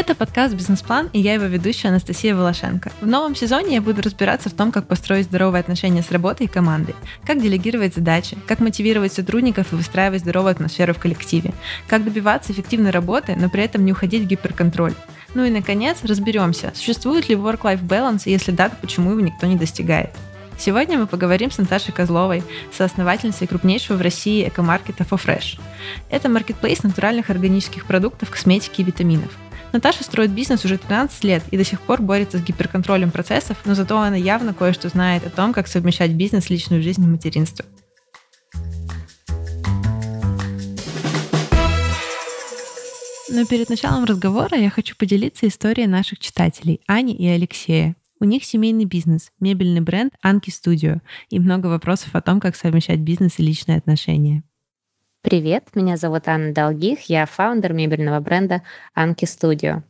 Это подкаст «Бизнес-план» и я его ведущая Анастасия Волошенко. В новом сезоне я буду разбираться в том, как построить здоровые отношения с работой и командой, как делегировать задачи, как мотивировать сотрудников и выстраивать здоровую атмосферу в коллективе, как добиваться эффективной работы, но при этом не уходить в гиперконтроль. Ну и, наконец, разберемся, существует ли work-life balance, и если да, то почему его никто не достигает. Сегодня мы поговорим с Наташей Козловой, соосновательницей крупнейшего в России экомаркета FoFresh. Это маркетплейс натуральных органических продуктов, косметики и витаминов. Наташа строит бизнес уже 13 лет и до сих пор борется с гиперконтролем процессов, но зато она явно кое-что знает о том, как совмещать бизнес, личную жизнь и материнство. Но перед началом разговора я хочу поделиться историей наших читателей Ани и Алексея. У них семейный бизнес, мебельный бренд Анки Studio и много вопросов о том, как совмещать бизнес и личные отношения. Привет, меня зовут Анна Долгих, я фаундер мебельного бренда Анки Studio.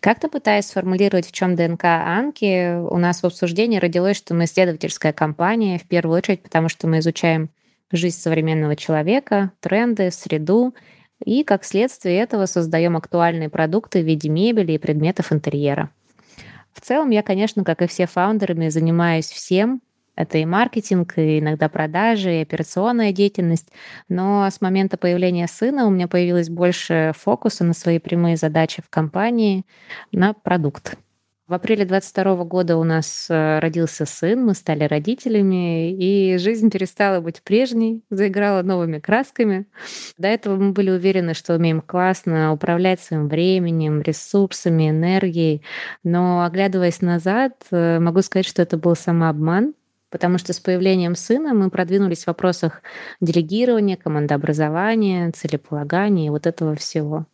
Как-то пытаясь сформулировать, в чем ДНК Анки, у нас в обсуждении родилось, что мы исследовательская компания, в первую очередь, потому что мы изучаем жизнь современного человека, тренды, среду, и как следствие этого создаем актуальные продукты в виде мебели и предметов интерьера. В целом я, конечно, как и все фаундерами, занимаюсь всем. Это и маркетинг, и иногда продажи, и операционная деятельность. Но с момента появления сына у меня появилось больше фокуса на свои прямые задачи в компании, на продукт. В апреле 22 года у нас э, родился сын, мы стали родителями, и жизнь перестала быть прежней, заиграла новыми красками. До этого мы были уверены, что умеем классно управлять своим временем, ресурсами, энергией. Но оглядываясь назад, э, могу сказать, что это был самообман, потому что с появлением сына мы продвинулись в вопросах делегирования, командообразования, целеполагания и вот этого всего.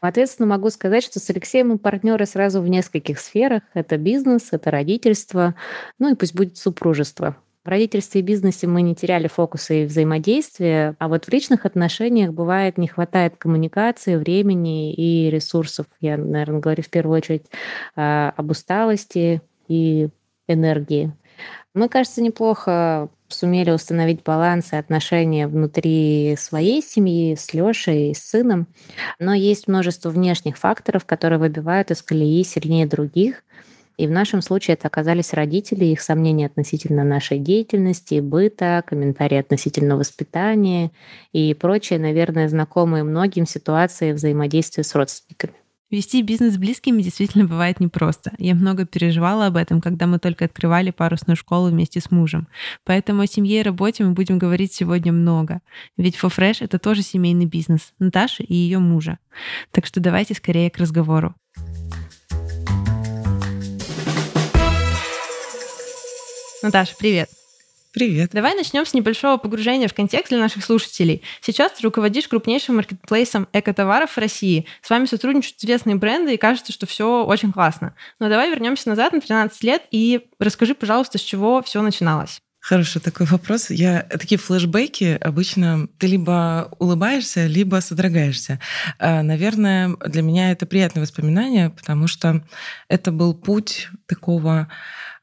Ответственно могу сказать, что с Алексеем мы партнеры сразу в нескольких сферах. Это бизнес, это родительство, ну и пусть будет супружество. В родительстве и бизнесе мы не теряли фокуса и взаимодействия, а вот в личных отношениях бывает не хватает коммуникации, времени и ресурсов. Я, наверное, говорю в первую очередь а, об усталости и энергии. Мы, кажется, неплохо сумели установить баланс и отношения внутри своей семьи с Лешей с сыном. Но есть множество внешних факторов, которые выбивают из колеи сильнее других. И в нашем случае это оказались родители, их сомнения относительно нашей деятельности, быта, комментарии относительно воспитания и прочие, наверное, знакомые многим ситуации взаимодействия с родственниками. Вести бизнес с близкими действительно бывает непросто. Я много переживала об этом, когда мы только открывали парусную школу вместе с мужем. Поэтому о семье и работе мы будем говорить сегодня много. Ведь FoFresh — это тоже семейный бизнес Наташи и ее мужа. Так что давайте скорее к разговору. Наташа, привет. Привет. Давай начнем с небольшого погружения в контекст для наших слушателей. Сейчас ты руководишь крупнейшим маркетплейсом экотоваров в России. С вами сотрудничают известные бренды, и кажется, что все очень классно. Но давай вернемся назад на 13 лет и расскажи, пожалуйста, с чего все начиналось. Хороший такой вопрос. Я такие флешбеки обычно ты либо улыбаешься, либо содрогаешься. А, наверное, для меня это приятное воспоминание, потому что это был путь такого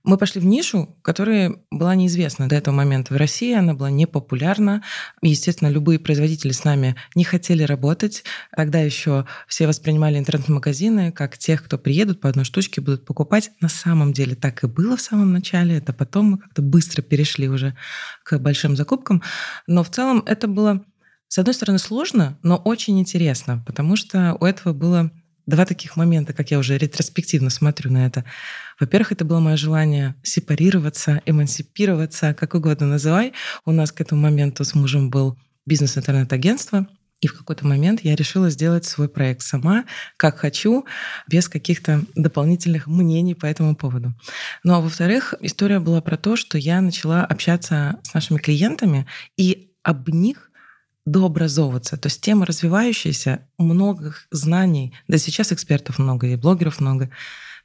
мы пошли в нишу, которая была неизвестна до этого момента в России, она была непопулярна. Естественно, любые производители с нами не хотели работать. Тогда еще все воспринимали интернет-магазины как тех, кто приедут по одной штучке, будут покупать. На самом деле так и было в самом начале. Это потом мы как-то быстро перешли уже к большим закупкам. Но в целом это было, с одной стороны, сложно, но очень интересно, потому что у этого было два таких момента, как я уже ретроспективно смотрю на это. Во-первых, это было мое желание сепарироваться, эмансипироваться, как угодно называй. У нас к этому моменту с мужем был бизнес-интернет-агентство, и в какой-то момент я решила сделать свой проект сама, как хочу, без каких-то дополнительных мнений по этому поводу. Ну а во-вторых, история была про то, что я начала общаться с нашими клиентами и об них дообразовываться. То есть тема развивающаяся, много знаний. Да сейчас экспертов много и блогеров много.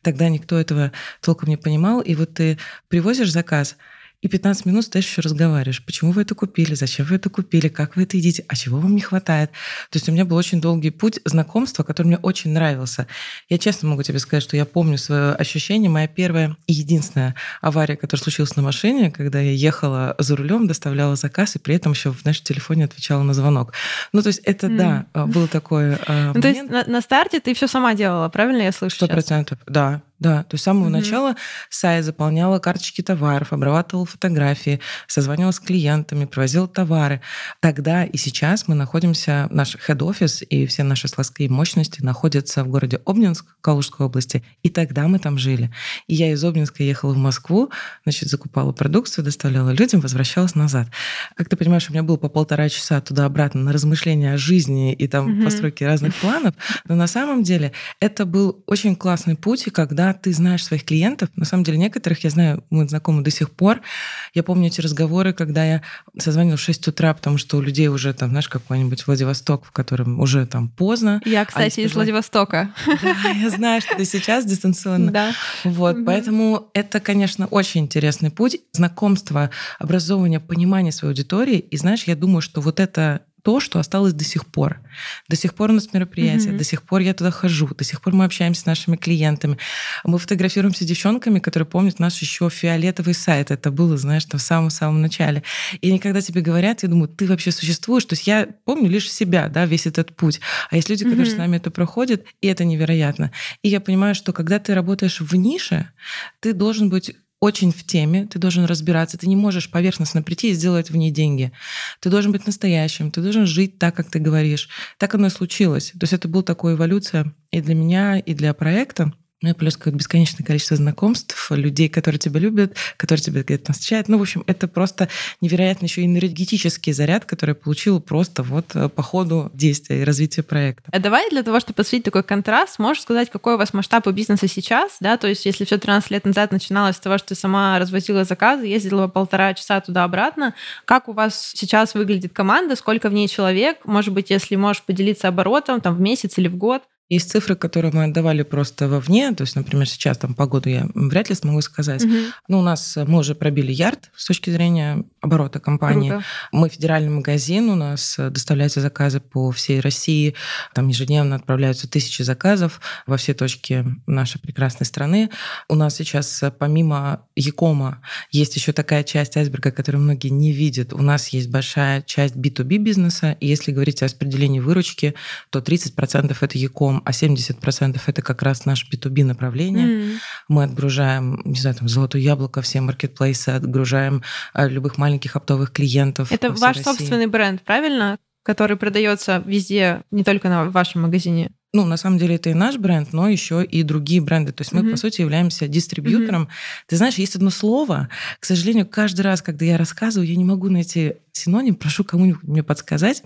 Тогда никто этого толком не понимал. И вот ты привозишь заказ, и 15 минут стоишь еще разговариваешь. Почему вы это купили? Зачем вы это купили? Как вы это едите? А чего вам не хватает? То есть у меня был очень долгий путь знакомства, который мне очень нравился. Я честно могу тебе сказать, что я помню свое ощущение. Моя первая и единственная авария, которая случилась на машине, когда я ехала за рулем, доставляла заказ, и при этом еще в нашем телефоне отвечала на звонок. Ну, то есть это, mm. да, а, было такое э, ну, То есть на, на старте ты все сама делала, правильно я слышу? Сто процентов, да. Да, то есть с самого угу. начала сайт заполняла карточки товаров, обрабатывала фотографии, созванивалась с клиентами, привозила товары. Тогда и сейчас мы находимся, наш хед-офис и все наши складские мощности находятся в городе Обнинск, Калужской области, и тогда мы там жили. И я из Обнинска ехала в Москву, значит, закупала продукцию, доставляла людям, возвращалась назад. Как ты понимаешь, у меня было по полтора часа туда-обратно на размышления о жизни и там угу. постройки разных планов, но на самом деле это был очень классный путь, и когда ты знаешь своих клиентов, на самом деле некоторых я знаю, мы знакомы до сих пор. Я помню эти разговоры, когда я созвонила в 6 утра, потому что у людей уже там, знаешь, какой-нибудь Владивосток, в котором уже там поздно. Я, кстати, из Владивостока. Да, я знаю, что ты сейчас дистанционно. Да. Вот, угу. поэтому это, конечно, очень интересный путь. Знакомство, образование, понимание своей аудитории. И знаешь, я думаю, что вот это то, что осталось до сих пор. До сих пор у нас мероприятия, mm-hmm. до сих пор я туда хожу, до сих пор мы общаемся с нашими клиентами. Мы фотографируемся с девчонками, которые помнят наш еще фиолетовый сайт. Это было, знаешь, там в самом-самом начале. И они когда тебе говорят, я думаю, ты вообще существуешь. То есть я помню лишь себя, да, весь этот путь. А есть люди, которые mm-hmm. с нами это проходят, и это невероятно. И я понимаю, что когда ты работаешь в нише, ты должен быть очень в теме, ты должен разбираться, ты не можешь поверхностно прийти и сделать в ней деньги. Ты должен быть настоящим, ты должен жить так, как ты говоришь. Так оно и случилось. То есть это была такая эволюция и для меня, и для проекта. Ну и плюс как бесконечное количество знакомств, людей, которые тебя любят, которые тебя где-то встречают. Ну, в общем, это просто невероятно еще энергетический заряд, который я получила просто вот э, по ходу действия и развития проекта. А давай для того, чтобы посвятить такой контраст, можешь сказать, какой у вас масштаб у бизнеса сейчас, да, то есть если все 13 лет назад начиналось с того, что ты сама развозила заказы, ездила по полтора часа туда-обратно, как у вас сейчас выглядит команда, сколько в ней человек, может быть, если можешь поделиться оборотом там в месяц или в год? Есть цифры, которые мы отдавали просто вовне, то есть, например, сейчас там погоду я вряд ли смогу сказать. Угу. Но у нас мы уже пробили ярд с точки зрения оборота компании. Круто. Мы федеральный магазин, у нас доставляются заказы по всей России, там ежедневно отправляются тысячи заказов во все точки нашей прекрасной страны. У нас сейчас помимо Якома есть еще такая часть айсберга, которую многие не видят. У нас есть большая часть B2B бизнеса, и если говорить о распределении выручки, то 30% это Яком, а 70% это как раз наш B2B направление. Mm. Мы отгружаем, не знаю, там, золотое яблоко, все маркетплейсы, отгружаем э, любых маленьких оптовых клиентов. Это ваш России. собственный бренд, правильно? Который продается везде, не только на вашем магазине. Ну, на самом деле это и наш бренд, но еще и другие бренды. То есть мы, mm-hmm. по сути, являемся дистрибьютором. Mm-hmm. Ты знаешь, есть одно слово, к сожалению, каждый раз, когда я рассказываю, я не могу найти синоним, прошу кому-нибудь мне подсказать,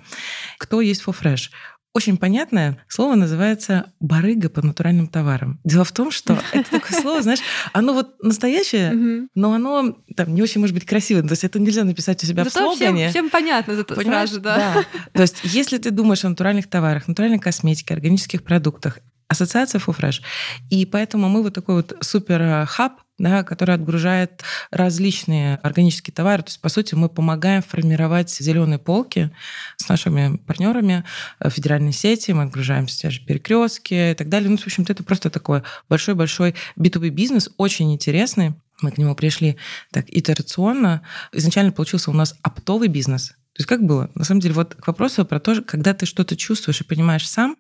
кто есть for fresh. Очень понятное слово называется барыга по натуральным товарам. Дело в том, что это такое слово, знаешь, оно вот настоящее, но оно там не очень может быть красивым. То есть это нельзя написать у себя в слогане. Всем, всем понятно это сразу, да. да. То есть если ты думаешь о натуральных товарах, натуральной косметике, органических продуктах, ассоциация Фуфреш. И поэтому мы вот такой вот супер хаб да, который отгружает различные органические товары. То есть, по сути, мы помогаем формировать зеленые полки с нашими партнерами в федеральной сети. Мы отгружаем те же перекрестки и так далее. Ну, в общем-то, это просто такой большой-большой B2B бизнес, очень интересный. Мы к нему пришли так итерационно. Изначально получился у нас оптовый бизнес. То есть как было? На самом деле, вот к вопросу про то, когда ты что-то чувствуешь и понимаешь сам,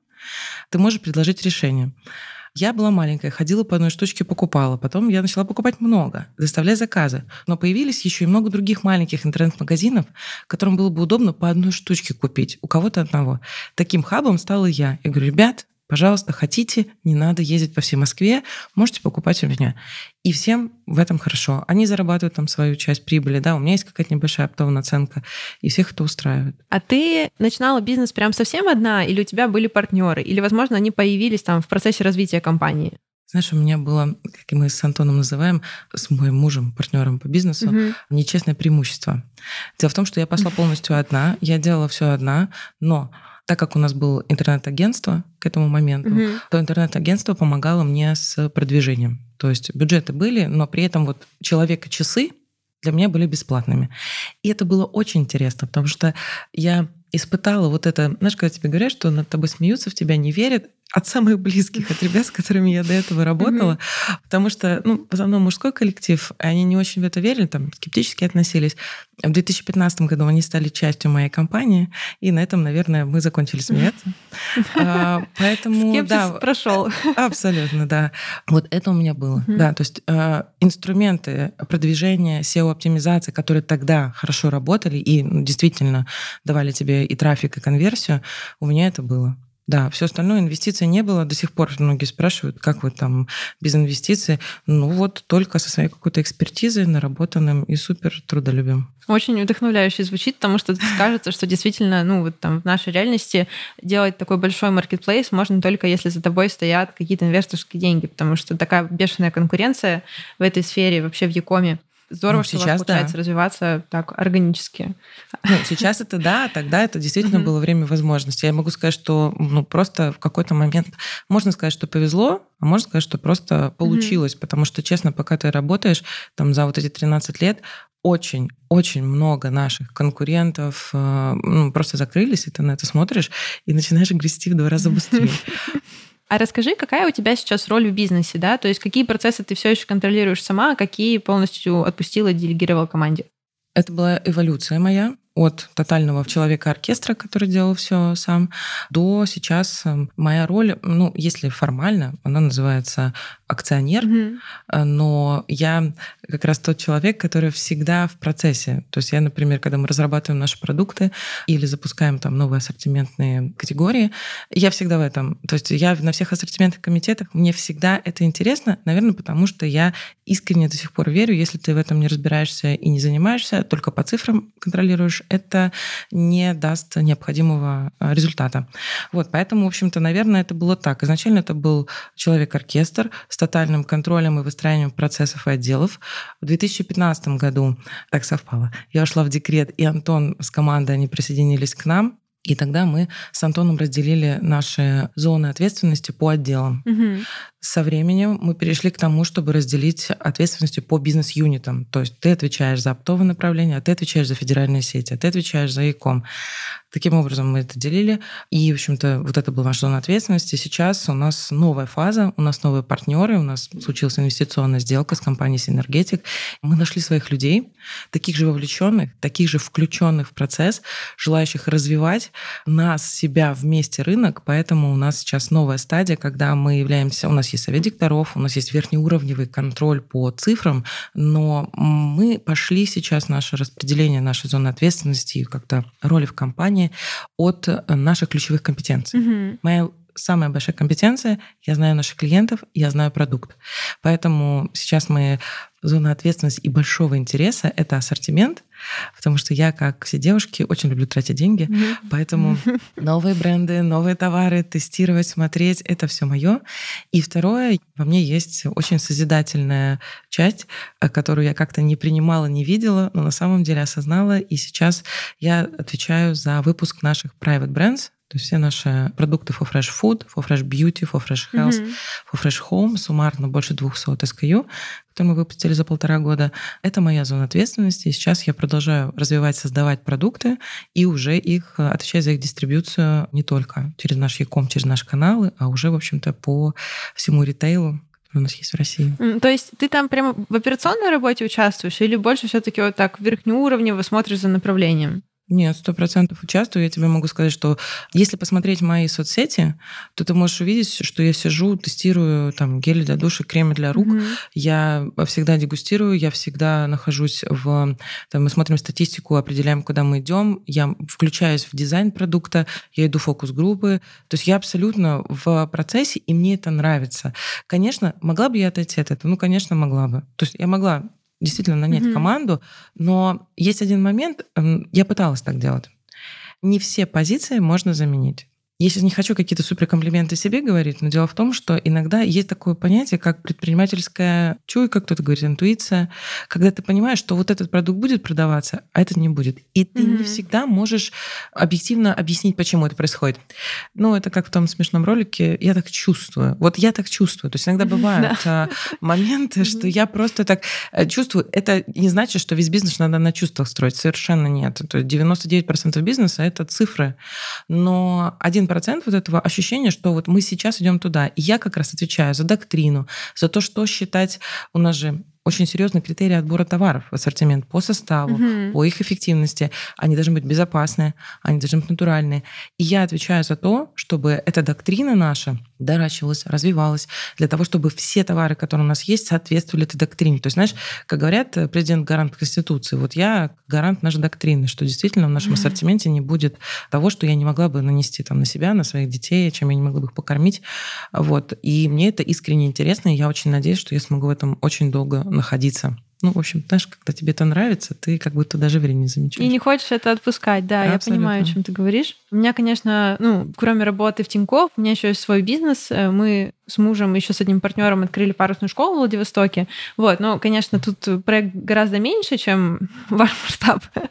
ты можешь предложить решение. Я была маленькая, ходила по одной штучке, покупала. Потом я начала покупать много, доставлять заказы. Но появились еще и много других маленьких интернет-магазинов, которым было бы удобно по одной штучке купить, у кого-то одного. Таким хабом стала я. Я говорю, ребят, Пожалуйста, хотите, не надо ездить по всей Москве, можете покупать у меня. И всем в этом хорошо. Они зарабатывают там свою часть прибыли, да, у меня есть какая-то небольшая оптовая наценка, и всех это устраивает. А ты начинала бизнес прям совсем одна, или у тебя были партнеры, или, возможно, они появились там в процессе развития компании? Знаешь, у меня было, как мы с Антоном называем, с моим мужем, партнером по бизнесу, угу. нечестное преимущество. Дело в том, что я пошла полностью одна, я делала все одна, но так как у нас было интернет-агентство к этому моменту, угу. то интернет-агентство помогало мне с продвижением. То есть бюджеты были, но при этом вот человека часы для меня были бесплатными. И это было очень интересно, потому что я испытала вот это, знаешь, когда тебе говорят, что над тобой смеются, в тебя не верят, от самых близких, от ребят, с которыми я до этого работала, mm-hmm. потому что, ну, в основном мужской коллектив, они не очень в это верили, там, скептически относились. В 2015 году они стали частью моей компании, и на этом, наверное, мы закончили смеяться. А, поэтому, Скепсис да, прошел. Абсолютно, да. Вот это у меня было, да. То есть а, инструменты продвижения SEO-оптимизации, которые тогда хорошо работали и ну, действительно давали тебе и трафик, и конверсию, у меня это было. Да, все остальное инвестиций не было. До сих пор многие спрашивают, как вы там без инвестиций. Ну вот только со своей какой-то экспертизой, наработанным и супер трудолюбим. Очень вдохновляюще звучит, потому что кажется, что действительно, ну вот там в нашей реальности делать такой большой маркетплейс можно только если за тобой стоят какие-то инвесторские деньги, потому что такая бешеная конкуренция в этой сфере вообще в Якоме здорово, ну, что сейчас, у вас получается да. развиваться так органически. Ну, сейчас это да, тогда это действительно было время возможностей. Я могу сказать, что ну, просто в какой-то момент можно сказать, что повезло, а можно сказать, что просто получилось, потому что, честно, пока ты работаешь там за вот эти 13 лет, очень, очень много наших конкурентов э, ну, просто закрылись, и ты на это смотришь и начинаешь грести в два раза быстрее. А расскажи, какая у тебя сейчас роль в бизнесе, да? То есть какие процессы ты все еще контролируешь сама, а какие полностью отпустила, делегировала команде? Это была эволюция моя от тотального человека-оркестра, который делал все сам, до сейчас эм, моя роль, ну, если формально, она называется акционер, mm-hmm. но я как раз тот человек, который всегда в процессе. То есть я, например, когда мы разрабатываем наши продукты или запускаем там новые ассортиментные категории, я всегда в этом. То есть я на всех ассортиментных комитетах, мне всегда это интересно, наверное, потому что я искренне до сих пор верю, если ты в этом не разбираешься и не занимаешься, только по цифрам контролируешь, это не даст необходимого а, результата. Вот, поэтому, в общем-то, наверное, это было так. Изначально это был человек-оркестр с тотальным контролем и выстраиванием процессов и отделов. В 2015 году так совпало. Я ушла в декрет, и Антон с командой, они присоединились к нам. И тогда мы с Антоном разделили наши зоны ответственности по отделам. Угу. Со временем мы перешли к тому, чтобы разделить ответственности по бизнес-юнитам. То есть ты отвечаешь за оптовое направление, а ты отвечаешь за федеральные сети, а ты отвечаешь за ИКОМ. Таким образом мы это делили. И, в общем-то, вот это была наша зона ответственности. Сейчас у нас новая фаза, у нас новые партнеры, у нас случилась инвестиционная сделка с компанией Синергетик. Мы нашли своих людей, таких же вовлеченных, таких же включенных в процесс, желающих развивать нас, себя вместе рынок. Поэтому у нас сейчас новая стадия, когда мы являемся, у нас есть совет дикторов, у нас есть верхнеуровневый контроль по цифрам, но мы пошли сейчас наше распределение нашей зоны ответственности и как-то роли в компании компании от э, наших ключевых компетенций. Угу. Моя самая большая компетенция, я знаю наших клиентов, я знаю продукт. Поэтому сейчас мы зона ответственности и большого интереса — это ассортимент, потому что я, как все девушки, очень люблю тратить деньги, mm-hmm. поэтому новые бренды, новые товары, тестировать, смотреть — это все мое. И второе, во мне есть очень созидательная часть, э, которую я как-то не принимала, не видела, но на самом деле осознала, и сейчас я отвечаю за выпуск наших private brands, то есть все наши продукты For Fresh Food, For Fresh Beauty, For Fresh Health, mm-hmm. For Fresh Home, суммарно больше 200 SKU, которые мы выпустили за полтора года, это моя зона ответственности. И сейчас я продолжаю развивать, создавать продукты и уже их э, отвечать за их дистрибьюцию не только через наш Яком, через наши каналы, а уже, в общем-то, по всему ритейлу, у нас есть в России. То есть ты там прямо в операционной работе участвуешь или больше все-таки вот так верхнеуровнево смотришь за направлением? Нет, сто процентов участвую. Я тебе могу сказать, что если посмотреть мои соцсети, то ты можешь увидеть, что я сижу, тестирую там гели для душа, кремы для рук. Mm-hmm. Я всегда дегустирую, я всегда нахожусь в... Там, мы смотрим статистику, определяем, куда мы идем. Я включаюсь в дизайн продукта, я иду в фокус-группы. То есть я абсолютно в процессе, и мне это нравится. Конечно, могла бы я отойти от этого? Ну, конечно, могла бы. То есть я могла действительно нанять mm-hmm. команду, но есть один момент, эм, я пыталась так делать. Не все позиции можно заменить. Я сейчас не хочу какие-то суперкомплименты себе говорить, но дело в том, что иногда есть такое понятие, как предпринимательская чуйка, кто-то говорит интуиция, когда ты понимаешь, что вот этот продукт будет продаваться, а этот не будет. И ты mm-hmm. не всегда можешь объективно объяснить, почему это происходит. Ну, это как в том смешном ролике, я так чувствую. Вот я так чувствую. То есть иногда бывают а, моменты, что я просто так э, чувствую. Это не значит, что весь бизнес надо на чувствах строить. Совершенно нет. То есть 99% бизнеса — это цифры. Но один процент вот этого ощущения, что вот мы сейчас идем туда. И я как раз отвечаю за доктрину, за то, что считать... У нас же очень серьезный критерий отбора товаров в ассортимент по составу, угу. по их эффективности. Они должны быть безопасные, они должны быть натуральные. И я отвечаю за то, чтобы эта доктрина наша доращивалась, развивалась, для того, чтобы все товары, которые у нас есть, соответствовали этой доктрине. То есть, знаешь, как говорят, э, президент гарант Конституции, вот я гарант нашей доктрины, что действительно в нашем ассортименте не будет того, что я не могла бы нанести там на себя, на своих детей, чем я не могла бы их покормить. Вот. И мне это искренне интересно, и я очень надеюсь, что я смогу в этом очень долго находиться. Ну, в общем, знаешь, когда тебе это нравится, ты как будто даже времени не замечаешь. И не хочешь это отпускать, да, Абсолютно. я понимаю, о чем ты говоришь. У меня, конечно, ну, кроме работы в Тинькофф, у меня еще есть свой бизнес. Э, мы с мужем еще с одним партнером открыли парусную школу в Владивостоке. Вот, но, конечно, тут проект гораздо меньше, чем ваш масштаб.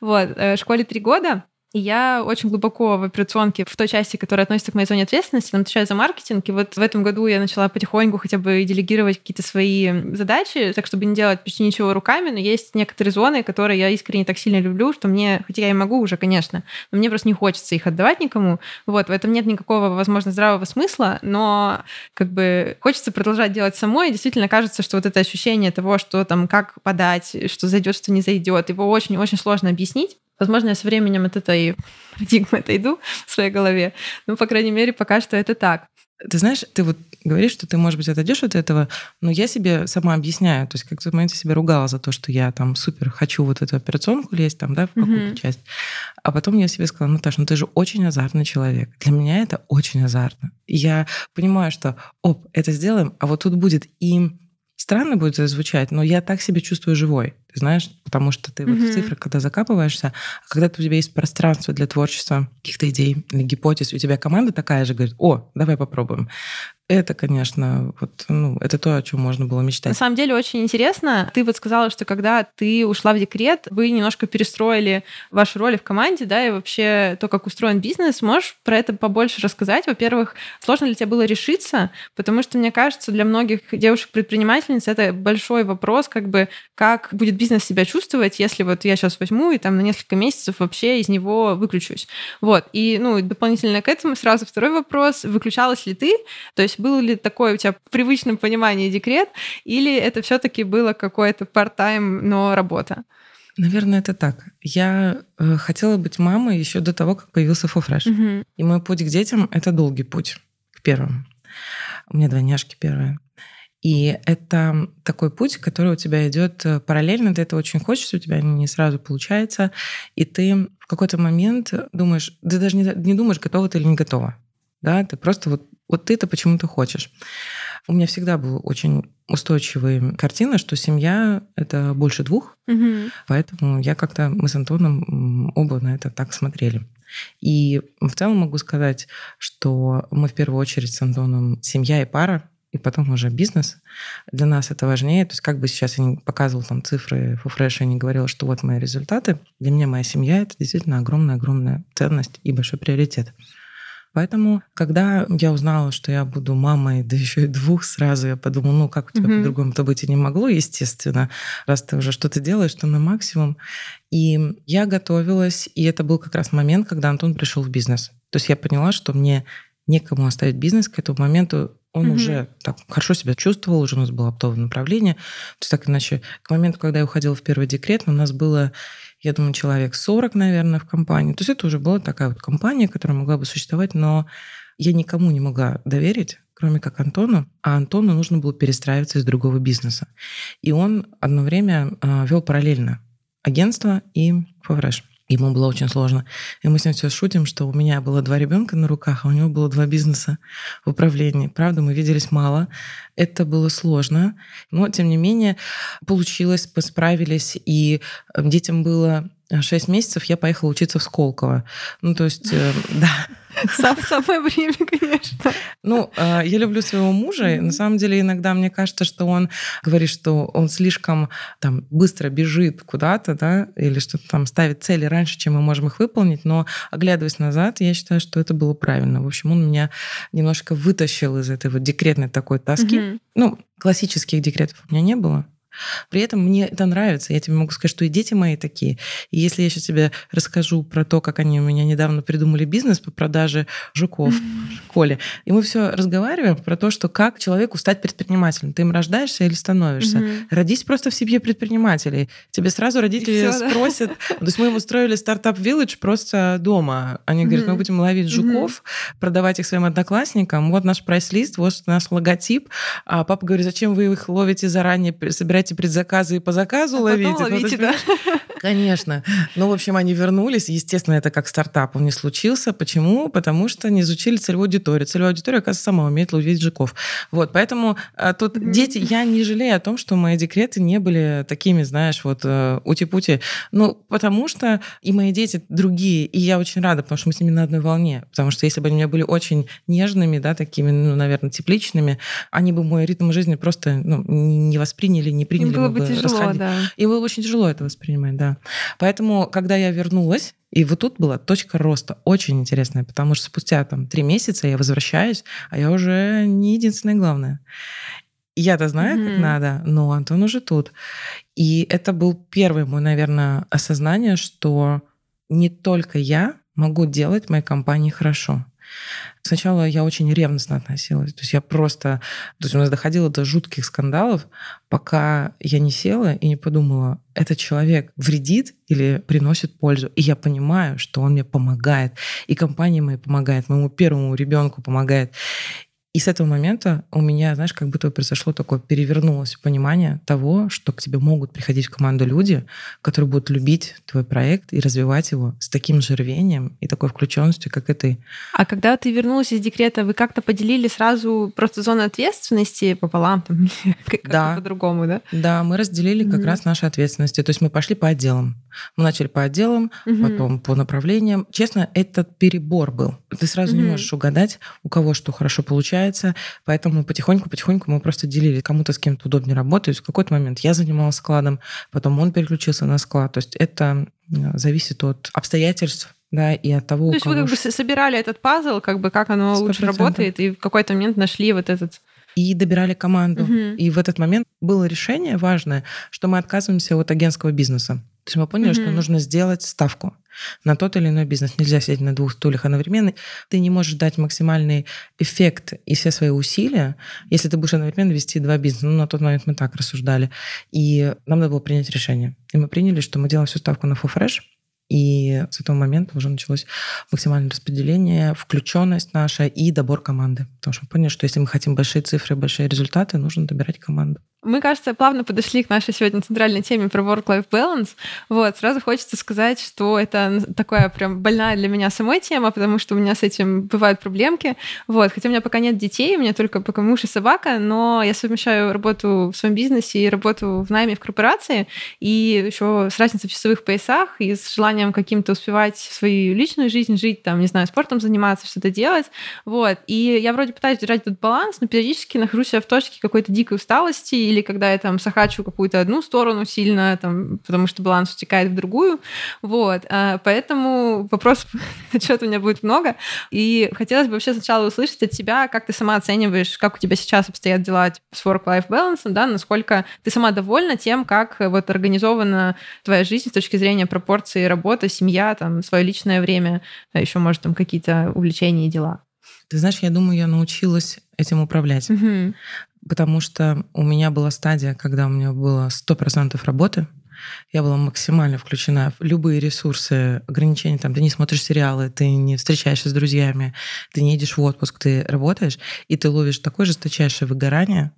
Вот, э, школе три года. И я очень глубоко в операционке, в той части, которая относится к моей зоне ответственности, там отвечаю за маркетинг. И вот в этом году я начала потихоньку хотя бы делегировать какие-то свои задачи, так чтобы не делать почти ничего руками, но есть некоторые зоны, которые я искренне так сильно люблю, что мне, хотя я и могу уже, конечно, но мне просто не хочется их отдавать никому. Вот, в этом нет никакого, возможно, здравого смысла, но как бы хочется продолжать делать самой, и действительно кажется, что вот это ощущение того, что там как подать, что зайдет, что не зайдет, его очень-очень сложно объяснить. Возможно, я со временем от этой парадигмы отойду в своей голове. Но, по крайней мере, пока что это так. Ты знаешь, ты вот говоришь, что ты, может быть, отойдешь от этого, но я себе сама объясняю. То есть как-то в моменте себя ругала за то, что я там супер хочу вот эту операционку лезть там, да, в какую-то mm-hmm. часть. А потом я себе сказала, Наташа, ну ты же очень азартный человек. Для меня это очень азартно. Я понимаю, что, оп, это сделаем, а вот тут будет и странно будет звучать, но я так себя чувствую живой. Ты знаешь, потому что ты mm-hmm. вот в цифрах, когда закапываешься, а когда у тебя есть пространство для творчества, каких-то идей или гипотез, у тебя команда такая же говорит, о, давай попробуем это, конечно, вот, ну, это то, о чем можно было мечтать. На самом деле очень интересно. Ты вот сказала, что когда ты ушла в декрет, вы немножко перестроили ваши роли в команде, да, и вообще то, как устроен бизнес. Можешь про это побольше рассказать? Во-первых, сложно ли тебе было решиться? Потому что, мне кажется, для многих девушек-предпринимательниц это большой вопрос, как бы, как будет бизнес себя чувствовать, если вот я сейчас возьму и там на несколько месяцев вообще из него выключусь. Вот. И, ну, дополнительно к этому сразу второй вопрос. Выключалась ли ты? То есть был ли такой у тебя в привычном понимании декрет, или это все-таки было какое-то part-time, но работа? Наверное, это так. Я э, хотела быть мамой еще до того, как появился Фофреш. Угу. И мой путь к детям — это долгий путь к первым. У меня двойняшки первые. И это такой путь, который у тебя идет э, параллельно, ты это очень хочешь, у тебя не сразу получается, и ты в какой-то момент думаешь, ты даже не, не думаешь, готова ты или не готова. Да, ты просто вот вот ты это почему-то хочешь. У меня всегда была очень устойчивая картина, что семья — это больше двух, угу. поэтому я как-то, мы с Антоном оба на это так смотрели. И в целом могу сказать, что мы в первую очередь с Антоном семья и пара, и потом уже бизнес. Для нас это важнее. То есть как бы сейчас я не показывал там цифры фуфреша и не говорила, что вот мои результаты, для меня моя семья — это действительно огромная-огромная ценность и большой приоритет. Поэтому, когда я узнала, что я буду мамой, да еще и двух сразу, я подумала, ну как у тебя mm-hmm. по-другому-то быть и не могло, естественно, раз ты уже что-то делаешь, то на максимум. И я готовилась, и это был как раз момент, когда Антон пришел в бизнес. То есть я поняла, что мне некому оставить бизнес к этому моменту, он mm-hmm. уже так хорошо себя чувствовал, уже у нас было оптовое направление. То есть так иначе, к моменту, когда я уходила в первый декрет, у нас было я думаю, человек 40, наверное, в компании. То есть это уже была такая вот компания, которая могла бы существовать, но я никому не могла доверить, кроме как Антону, а Антону нужно было перестраиваться из другого бизнеса. И он одно время а, вел параллельно агентство и фавреш. Ему было очень сложно. И мы с ним все шутим, что у меня было два ребенка на руках, а у него было два бизнеса в управлении. Правда, мы виделись мало. Это было сложно. Но, тем не менее, получилось, мы справились. И детям было 6 месяцев я поехала учиться в Сколково. Ну, то есть, э, да. Самое время, конечно. Ну, э, я люблю своего мужа. На самом деле, иногда мне кажется, что он говорит, что он слишком там быстро бежит куда-то, да, или что-то там ставит цели раньше, чем мы можем их выполнить. Но, оглядываясь назад, я считаю, что это было правильно. В общем, он меня немножко вытащил из этой вот декретной такой тоски. Угу. Ну, классических декретов у меня не было. При этом мне это нравится. Я тебе могу сказать, что и дети мои такие. И если я сейчас тебе расскажу про то, как они у меня недавно придумали бизнес по продаже жуков в школе, и мы все разговариваем про то, что как человеку стать предпринимателем. Ты им рождаешься или становишься? Родись просто в семье предпринимателей. Тебе сразу родители всё, спросят. Да? То есть мы устроили стартап Village просто дома. Они говорят, мы будем ловить жуков, продавать их своим одноклассникам. Вот наш прайс-лист, вот наш логотип. А папа говорит, зачем вы их ловите заранее, собираете собираете предзаказы и по заказу а ловите. ловите ну, да. Конечно. Ну, в общем, они вернулись. Естественно, это как стартап он не случился. Почему? Потому что не изучили целевую аудиторию. Целевая аудитория, оказывается, сама умеет ловить жуков. Вот, поэтому а, тут mm-hmm. дети... Я не жалею о том, что мои декреты не были такими, знаешь, вот э, ути-пути. Ну, потому что и мои дети другие. И я очень рада, потому что мы с ними на одной волне. Потому что если бы они у меня были очень нежными, да, такими, ну, наверное, тепличными, они бы мой ритм жизни просто ну, не восприняли, не приняли. Им было бы тяжело, расходить. да. Им было очень тяжело это воспринимать, да. Поэтому, когда я вернулась, и вот тут была точка роста очень интересная, потому что спустя там три месяца я возвращаюсь, а я уже не единственная главная. Я-то знаю, mm-hmm. как надо, но Антон уже тут. И это был первый мой, наверное, осознание, что не только я могу делать моей компании хорошо. Сначала я очень ревностно относилась. То есть я просто... То есть у нас доходило до жутких скандалов, пока я не села и не подумала, этот человек вредит или приносит пользу. И я понимаю, что он мне помогает. И компания моей помогает, моему первому ребенку помогает. И с этого момента у меня, знаешь, как будто произошло такое, перевернулось понимание того, что к тебе могут приходить в команду люди, которые будут любить твой проект и развивать его с таким же рвением и такой включенностью, как и ты. А когда ты вернулась из декрета, вы как-то поделили сразу просто зону ответственности пополам, там, как-то да. по-другому, да? Да, мы разделили как mm-hmm. раз наши ответственности. То есть мы пошли по отделам. Мы начали по отделам, mm-hmm. потом по направлениям. Честно, этот перебор был. Ты сразу mm-hmm. не можешь угадать, у кого что хорошо получается, получается. Поэтому потихоньку-потихоньку мы просто делили. Кому-то с кем-то удобнее работать. В какой-то момент я занималась складом, потом он переключился на склад. То есть это э, зависит от обстоятельств, да, и от того, То есть вы как бы собирали этот пазл, как бы как оно 100%. лучше работает, и в какой-то момент нашли вот этот и добирали команду. Угу. И в этот момент было решение важное, что мы отказываемся от агентского бизнеса. То есть мы поняли, угу. что нужно сделать ставку на тот или иной бизнес. Нельзя сидеть на двух стульях одновременно. Ты не можешь дать максимальный эффект и все свои усилия, если ты будешь одновременно вести два бизнеса. Ну, на тот момент мы так рассуждали. И нам надо было принять решение. И мы приняли, что мы делаем всю ставку на FoFresh, и с этого момента уже началось максимальное распределение, включенность наша и добор команды. Потому что мы поняли, что если мы хотим большие цифры, большие результаты, нужно добирать команду. Мы, кажется, плавно подошли к нашей сегодня центральной теме про work-life balance. Вот, сразу хочется сказать, что это такая прям больная для меня самой тема, потому что у меня с этим бывают проблемки. Вот, хотя у меня пока нет детей, у меня только пока муж и собака, но я совмещаю работу в своем бизнесе и работу в найме в корпорации, и еще с разницей в часовых поясах, и с желанием каким-то успевать свою личную жизнь жить, там, не знаю, спортом заниматься, что-то делать. Вот, и я вроде пытаюсь держать этот баланс, но периодически нахожусь в точке какой-то дикой усталости или когда я там сахачу какую-то одну сторону сильно, там, потому что баланс утекает в другую. Вот. А, поэтому вопросов на счет у меня будет много. И хотелось бы вообще сначала услышать от тебя, как ты сама оцениваешь, как у тебя сейчас обстоят дела типа, с work-life balance, да, насколько ты сама довольна тем, как вот организована твоя жизнь с точки зрения пропорции работа, семья, там, свое личное время, а еще, может, там какие-то увлечения и дела. Ты знаешь, я думаю, я научилась этим управлять. Угу потому что у меня была стадия, когда у меня было 100% работы, я была максимально включена в любые ресурсы, ограничения. Там, ты не смотришь сериалы, ты не встречаешься с друзьями, ты не едешь в отпуск, ты работаешь, и ты ловишь такое жесточайшее выгорание,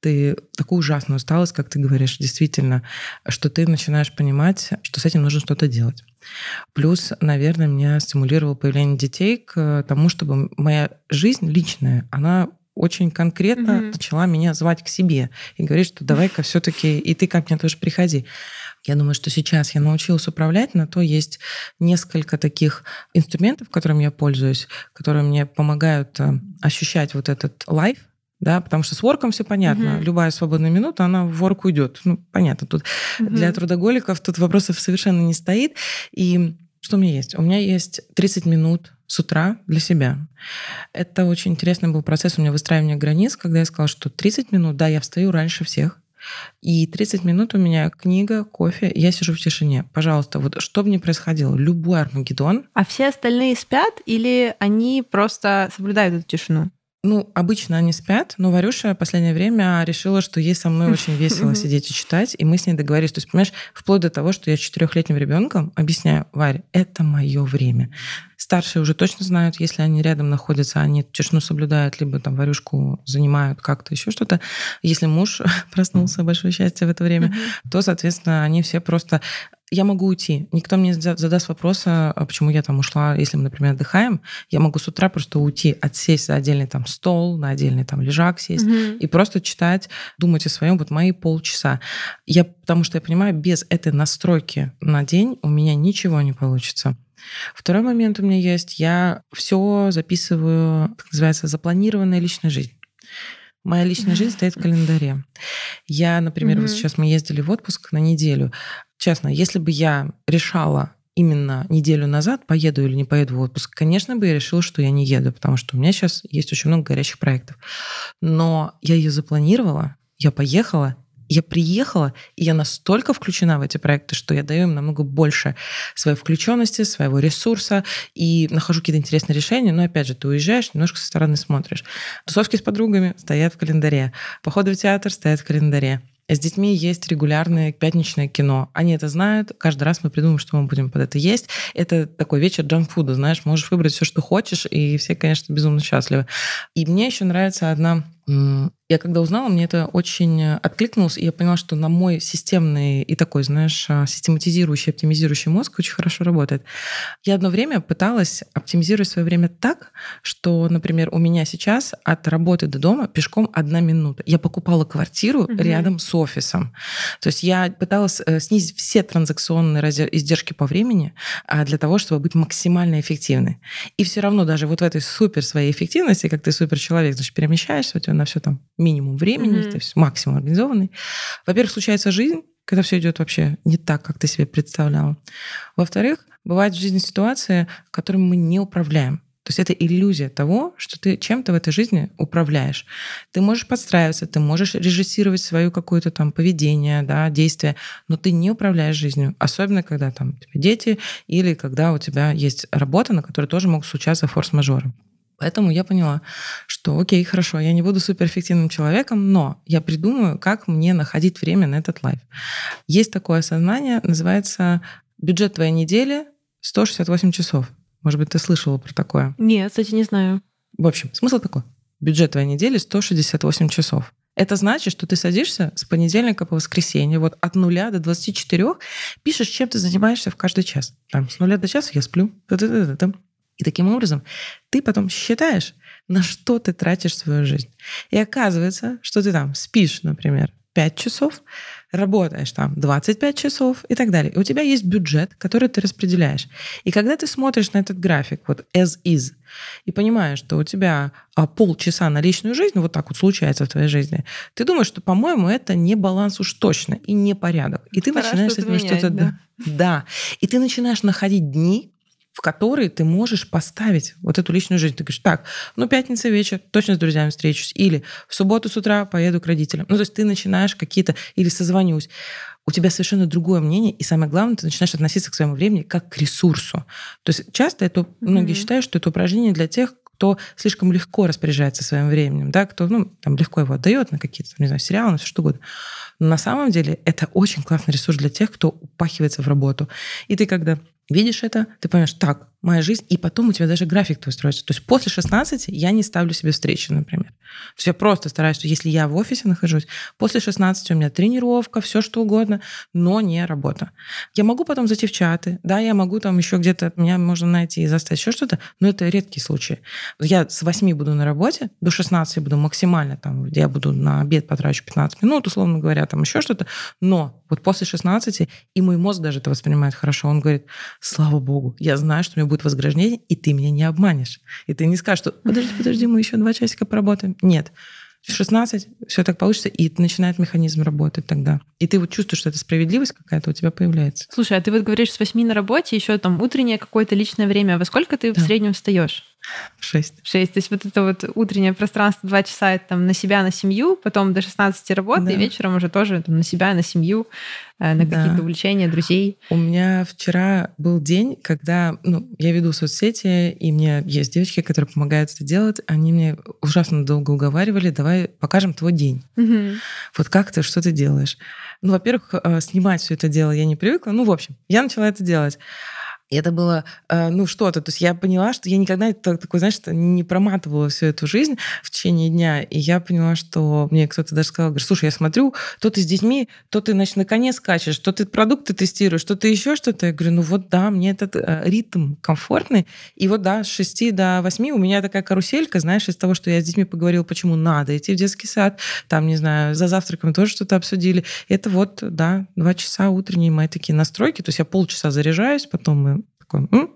ты такую ужасную усталость, как ты говоришь, действительно, что ты начинаешь понимать, что с этим нужно что-то делать. Плюс, наверное, меня стимулировало появление детей к тому, чтобы моя жизнь личная, она очень конкретно mm-hmm. начала меня звать к себе и говорить, что давай-ка все-таки и ты ко мне тоже приходи. Я думаю, что сейчас я научилась управлять, на то есть несколько таких инструментов, которыми я пользуюсь, которые мне помогают э, ощущать вот этот лайф, да, потому что с ворком все понятно. Угу. Любая свободная минута, она в ворк уйдет. Ну, понятно. Тут угу. для трудоголиков тут вопросов совершенно не стоит. И что у меня есть? У меня есть 30 минут с утра для себя. Это очень интересный был процесс у меня выстраивания границ, когда я сказала, что 30 минут, да, я встаю раньше всех, и 30 минут у меня книга, кофе, я сижу в тишине. Пожалуйста, вот что бы ни происходило, любой Армагеддон. А все остальные спят или они просто соблюдают эту тишину? Ну, обычно они спят, но Варюша в последнее время решила, что ей со мной очень весело сидеть и читать, и мы с ней договорились. То есть, понимаешь, вплоть до того, что я четырехлетним ребенком объясняю, Варя, это мое время. Старшие уже точно знают, если они рядом находятся, они тишину соблюдают, либо там варюшку занимают как-то, еще что-то. Если муж проснулся, большое счастье в это время, то, соответственно, они все просто я могу уйти. Никто мне задаст вопроса, а почему я там ушла, если мы, например, отдыхаем. Я могу с утра просто уйти, отсесть за отдельный там стол, на отдельный там лежак сесть угу. и просто читать, думать о своем вот мои полчаса. Я, потому что я понимаю, без этой настройки на день у меня ничего не получится. Второй момент у меня есть. Я все записываю, как называется, запланированная личная жизнь. Моя личная жизнь стоит в календаре. Я, например, mm-hmm. вот сейчас мы ездили в отпуск на неделю. Честно, если бы я решала именно неделю назад, поеду или не поеду в отпуск, конечно бы я решила, что я не еду, потому что у меня сейчас есть очень много горящих проектов. Но я ее запланировала, я поехала, я приехала, и я настолько включена в эти проекты, что я даю им намного больше своей включенности, своего ресурса и нахожу какие-то интересные решения. Но опять же, ты уезжаешь, немножко со стороны смотришь. Тусовки с подругами стоят в календаре. Походы в театр стоят в календаре. С детьми есть регулярное пятничное кино. Они это знают. Каждый раз мы придумаем, что мы будем под это есть. Это такой вечер джанкфуда, знаешь, можешь выбрать все, что хочешь, и все, конечно, безумно счастливы. И мне еще нравится одна я когда узнала, мне это очень откликнулось, и я поняла, что на мой системный и такой, знаешь, а, систематизирующий, оптимизирующий мозг очень хорошо работает. Я одно время пыталась оптимизировать свое время так, что, например, у меня сейчас от работы до дома пешком одна минута. Я покупала квартиру угу. рядом с офисом. То есть я пыталась э, снизить все транзакционные издержки по времени а, для того, чтобы быть максимально эффективной. И все равно даже вот в этой супер своей эффективности, как ты супер человек, значит, перемещаешься, у тебя на все там минимум времени, mm-hmm. то есть максимум организованный. Во-первых, случается жизнь, когда все идет вообще не так, как ты себе представляла. Во-вторых, бывают в жизни ситуации, которыми мы не управляем. То есть это иллюзия того, что ты чем-то в этой жизни управляешь. Ты можешь подстраиваться, ты можешь режиссировать свое какое-то там поведение, да, действие, но ты не управляешь жизнью. Особенно, когда там у тебя дети или когда у тебя есть работа, на которой тоже могут случаться форс-мажоры. Поэтому я поняла, что окей, хорошо, я не буду суперэффективным человеком, но я придумаю, как мне находить время на этот лайф. Есть такое осознание, называется бюджет твоей недели 168 часов. Может быть, ты слышала про такое? Нет, кстати, не знаю. В общем, смысл такой. Бюджет твоей недели 168 часов. Это значит, что ты садишься с понедельника по воскресенье, вот от нуля до 24, пишешь, чем ты занимаешься в каждый час. Там, с нуля до часа я сплю. И таким образом ты потом считаешь, на что ты тратишь свою жизнь. И оказывается, что ты там спишь, например, 5 часов, работаешь там 25 часов и так далее. И у тебя есть бюджет, который ты распределяешь. И когда ты смотришь на этот график, вот as is, и понимаешь, что у тебя а, полчаса на личную жизнь, вот так вот случается в твоей жизни, ты думаешь, что, по-моему, это не баланс уж точно и не порядок. И ты Пора начинаешь что-то, что-то да. да. И ты начинаешь находить дни, в которые ты можешь поставить вот эту личную жизнь. Ты говоришь, так, ну, пятница вечер, точно с друзьями встречусь. Или в субботу с утра поеду к родителям. Ну, то есть ты начинаешь какие-то, или созвонюсь. У тебя совершенно другое мнение, и самое главное, ты начинаешь относиться к своему времени как к ресурсу. То есть часто это, многие mm-hmm. считают, что это упражнение для тех, кто слишком легко распоряжается своим временем, да, кто ну, там, легко его отдает на какие-то, не знаю, сериалы, на все что угодно. Но на самом деле это очень классный ресурс для тех, кто упахивается в работу. И ты когда видишь это, ты понимаешь, так, моя жизнь, и потом у тебя даже график твой строится. То есть после 16 я не ставлю себе встречи, например. То есть я просто стараюсь, что если я в офисе нахожусь, после 16 у меня тренировка, все что угодно, но не работа. Я могу потом зайти в чаты, да, я могу там еще где-то, меня можно найти и заставить еще что-то, но это редкие случаи. Я с 8 буду на работе, до 16 буду максимально там, я буду на обед потрачу 15 минут, условно говоря, там еще что-то, но Вот после 16, и мой мозг даже это воспринимает хорошо. Он говорит, слава богу, я знаю, что у меня будет возграждение, и ты меня не обманешь. И ты не скажешь, что подожди, подожди, мы еще два часика поработаем. Нет. В 16 все так получится, и начинает механизм работать тогда. И ты вот чувствуешь, что эта справедливость какая-то у тебя появляется. Слушай, а ты вот говоришь с 8 на работе, еще там утреннее какое-то личное время. Во сколько ты да. в среднем встаешь? В 6. В 6. То есть вот это вот утреннее пространство 2 часа это там на себя, на семью, потом до 16 работы, да. и вечером уже тоже там, на себя, на семью, э, на да. какие-то увлечения, друзей. У меня вчера был день, когда ну, я веду соцсети, и мне есть девочки, которые помогают это делать. Они мне ужасно долго уговаривали, давай покажем твой день. Угу. Вот как ты, что ты делаешь? Ну, во-первых, э, снимать все это дело я не привыкла. Ну, в общем, я начала это делать. И это было, э, ну, что-то. То есть я поняла, что я никогда такой, знаешь, не проматывала всю эту жизнь в течение дня. И я поняла, что мне кто-то даже сказал, говорит, слушай, я смотрю, то ты с детьми, то ты, значит, на коне скачешь, то ты продукты тестируешь, то ты еще что-то. Я говорю, ну вот да, мне этот э, ритм комфортный. И вот да, с 6 до 8 у меня такая каруселька, знаешь, из того, что я с детьми поговорила, почему надо идти в детский сад, там, не знаю, за завтраком тоже что-то обсудили. Это вот, да, два часа утренние мои такие настройки. То есть я полчаса заряжаюсь, потом мы такой, М",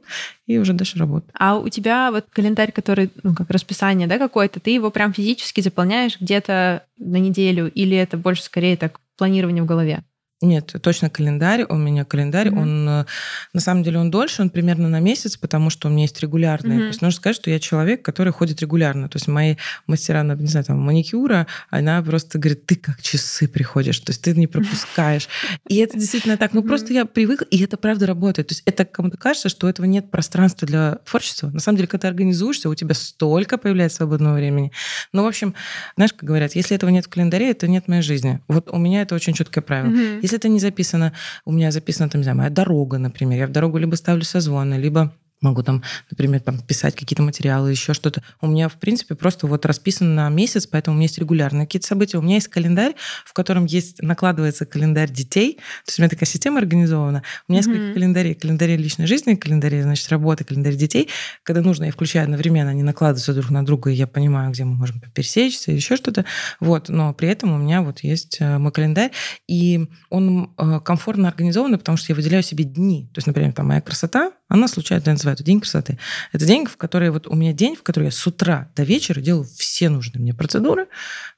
и уже дальше работать. А у тебя вот календарь, который, ну, как расписание, да, какое-то, ты его прям физически заполняешь где-то на неделю, или это больше скорее так планирование в голове? Нет, точно календарь. У меня календарь, mm-hmm. он э, на самом деле он дольше, он примерно на месяц, потому что у меня есть регулярные. Mm-hmm. То есть нужно сказать, что я человек, который ходит регулярно. То есть мои мастера, не знаю, там маникюра, она просто говорит, ты как часы приходишь, то есть ты не пропускаешь. И это действительно так. Ну просто я привыкла, и это правда работает. То есть это кому-то кажется, что у этого нет пространства для творчества. На самом деле, когда ты организуешься, у тебя столько появляется свободного времени. Ну, в общем, знаешь, как говорят, если этого нет в календаре, это нет моей жизни. Вот у меня это очень четкое правило. Mm-hmm. Если это не записано, у меня записана там, не знаю, моя дорога, например, я в дорогу либо ставлю созвоны, либо могу там, например, там, писать какие-то материалы, еще что-то. У меня, в принципе, просто вот расписано на месяц, поэтому у меня есть регулярные какие-то события. У меня есть календарь, в котором есть, накладывается календарь детей. То есть у меня такая система организована. У меня mm-hmm. несколько календарей. Календарь личной жизни, календарь, значит, работы, календарь детей. Когда нужно, я включаю одновременно, они накладываются друг на друга, и я понимаю, где мы можем пересечься, еще что-то. Вот. Но при этом у меня вот есть э, мой календарь, и он э, комфортно организован, потому что я выделяю себе дни. То есть, например, там моя красота, она случайно называют День красоты. Это день, в который вот у меня день, в который я с утра до вечера делаю все нужные мне процедуры,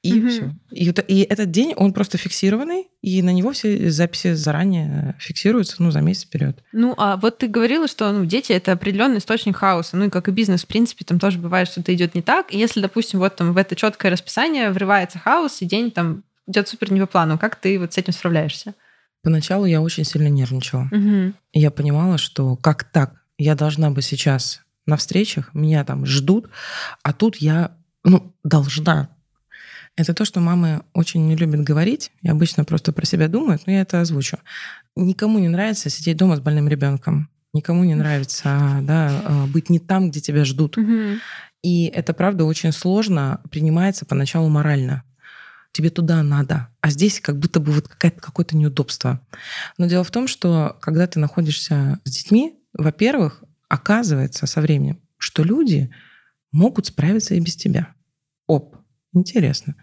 и угу. все. И, и этот день, он просто фиксированный, и на него все записи заранее фиксируются, ну, за месяц вперед. Ну, а вот ты говорила, что ну, дети это определенный источник хаоса. Ну, и как и бизнес, в принципе, там тоже бывает, что-то идет не так. И если, допустим, вот там в это четкое расписание врывается хаос, и день там идет супер не по плану, как ты вот с этим справляешься? Поначалу я очень сильно нервничала. Угу. Я понимала, что как так? Я должна быть сейчас на встречах, меня там ждут, а тут я ну, должна. Это то, что мамы очень не любят говорить, и обычно просто про себя думают, но я это озвучу. Никому не нравится сидеть дома с больным ребенком. Никому не нравится да, э, быть не там, где тебя ждут. Угу. И это, правда, очень сложно принимается поначалу морально тебе туда надо. А здесь как будто бы вот какое-то неудобство. Но дело в том, что когда ты находишься с детьми, во-первых, оказывается со временем, что люди могут справиться и без тебя. Оп, интересно.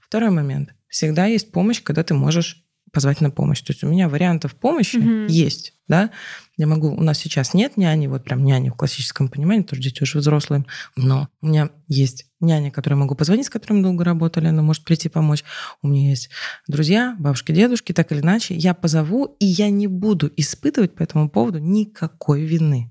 Второй момент. Всегда есть помощь, когда ты можешь позвать на помощь. То есть у меня вариантов помощи mm-hmm. есть, да. Я могу, у нас сейчас нет няни, вот прям няни в классическом понимании, тоже дети уже взрослые, но у меня есть няня, которой могу позвонить, с которой мы долго работали, она может прийти помочь. У меня есть друзья, бабушки, дедушки, так или иначе. Я позову, и я не буду испытывать по этому поводу никакой вины.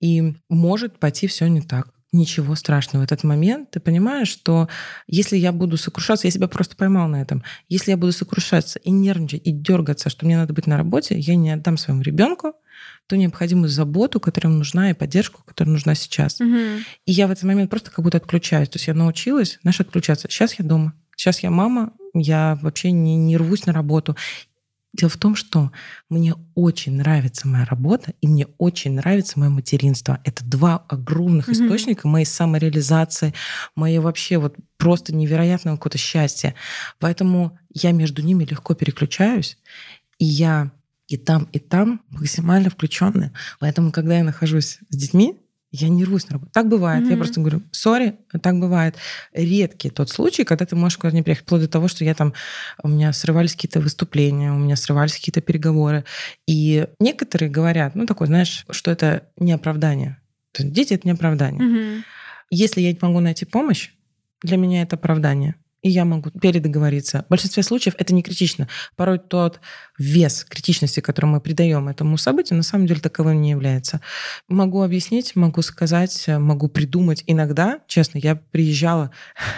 И может пойти все не так ничего страшного. В этот момент ты понимаешь, что если я буду сокрушаться, я себя просто поймал на этом, если я буду сокрушаться и нервничать, и дергаться, что мне надо быть на работе, я не отдам своему ребенку ту необходимую заботу, которая ему нужна, и поддержку, которая нужна сейчас. Угу. И я в этот момент просто как будто отключаюсь. То есть я научилась, знаешь, отключаться. Сейчас я дома. Сейчас я мама, я вообще не, не рвусь на работу. Дело в том, что мне очень нравится моя работа, и мне очень нравится мое материнство. Это два огромных mm-hmm. источника моей самореализации, моей вообще вот просто невероятного какого-то счастья. Поэтому я между ними легко переключаюсь, и я и там, и там максимально включенная. Поэтому, когда я нахожусь с детьми, Я не рвусь на работу. Так бывает. Mm-hmm. Я просто говорю, сори, так бывает. Редкий тот случай, когда ты можешь куда-то не приехать, вплоть до того, что я там, у меня срывались какие-то выступления, у меня срывались какие-то переговоры. И некоторые говорят, ну, такое, знаешь, что это не оправдание. То есть дети — это не оправдание. Мгм. Если я не могу найти помощь, для меня это оправдание. И я могу передоговориться. В большинстве случаев это не критично. Порой тот вес критичности, который мы придаем этому событию, на самом деле таковым не является. Могу объяснить, могу сказать, могу придумать. Иногда, честно, я приезжала,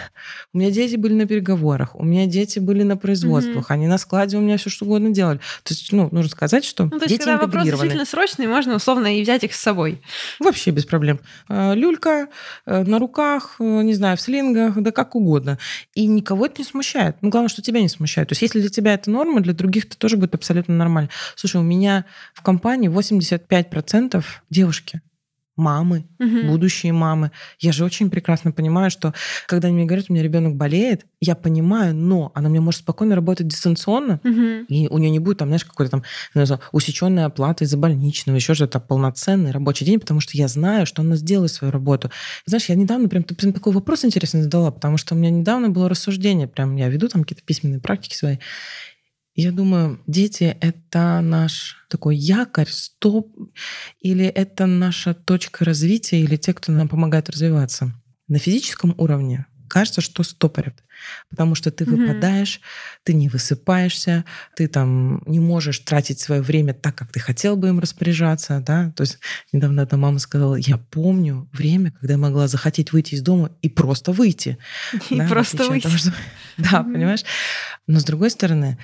у меня дети были на переговорах, у меня дети были на производствах, они на складе у меня все что угодно делали. То есть, ну, нужно сказать, что Ну, то есть, дети когда вопрос действительно срочный, можно условно и взять их с собой. Вообще без проблем. Э, Люлька э, на руках, э, не знаю, в слингах, да как угодно. И никого это не смущает. Ну, главное, что тебя не смущает. То есть если для тебя это норма, для других это тоже будет абсолютно нормально. Слушай, у меня в компании 85% девушки. Мамы, Мгм. будущие мамы. Я же очень прекрасно понимаю, что когда они мне говорят, у меня ребенок болеет, я понимаю, но она мне может спокойно работать дистанционно, Мгм. и у нее не будет там, знаешь, какой-то там знаю, усеченная оплата из-за больничного, еще что-то полноценный рабочий день, потому что я знаю, что она сделает свою работу. Знаешь, я недавно прям, ты прям такой вопрос интересный задала, потому что у меня недавно было рассуждение, прям я веду там какие-то письменные практики свои. Я думаю, дети — это наш такой якорь, стоп, или это наша точка развития, или те, кто нам помогает развиваться. На физическом уровне кажется, что стопорят, потому что ты выпадаешь, ты не высыпаешься, ты там не можешь тратить свое время так, как ты хотел бы им распоряжаться, да. То есть недавно одна мама сказала, я помню время, когда я могла захотеть выйти из дома и просто выйти. И Да, просто выйти. того, что- Да, понимаешь? Но с другой стороны,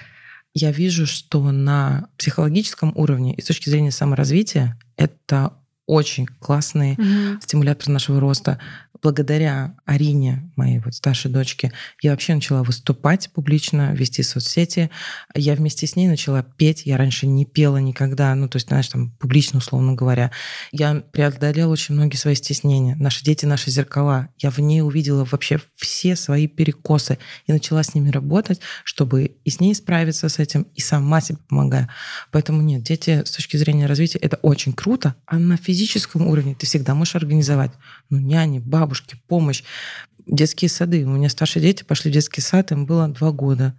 я вижу, что на психологическом уровне и с точки зрения саморазвития это очень классные Мгм. стимулятор нашего роста. Благодаря Арине, моей вот старшей дочке, я вообще начала выступать публично, вести соцсети. Я вместе с ней начала петь. Я раньше не пела никогда, ну, то есть, знаешь, там, публично, условно говоря. Я преодолела очень многие свои стеснения. Наши дети — наши зеркала. Я в ней увидела вообще все свои перекосы и начала с ними работать, чтобы и с ней справиться с этим, и сама себе помогаю. Поэтому нет, дети с точки зрения развития это очень круто, а на физическом уровне ты всегда можешь организовать ну, няни, бабушки, помощь, детские сады. У меня старшие дети пошли в детский сад, им было два года.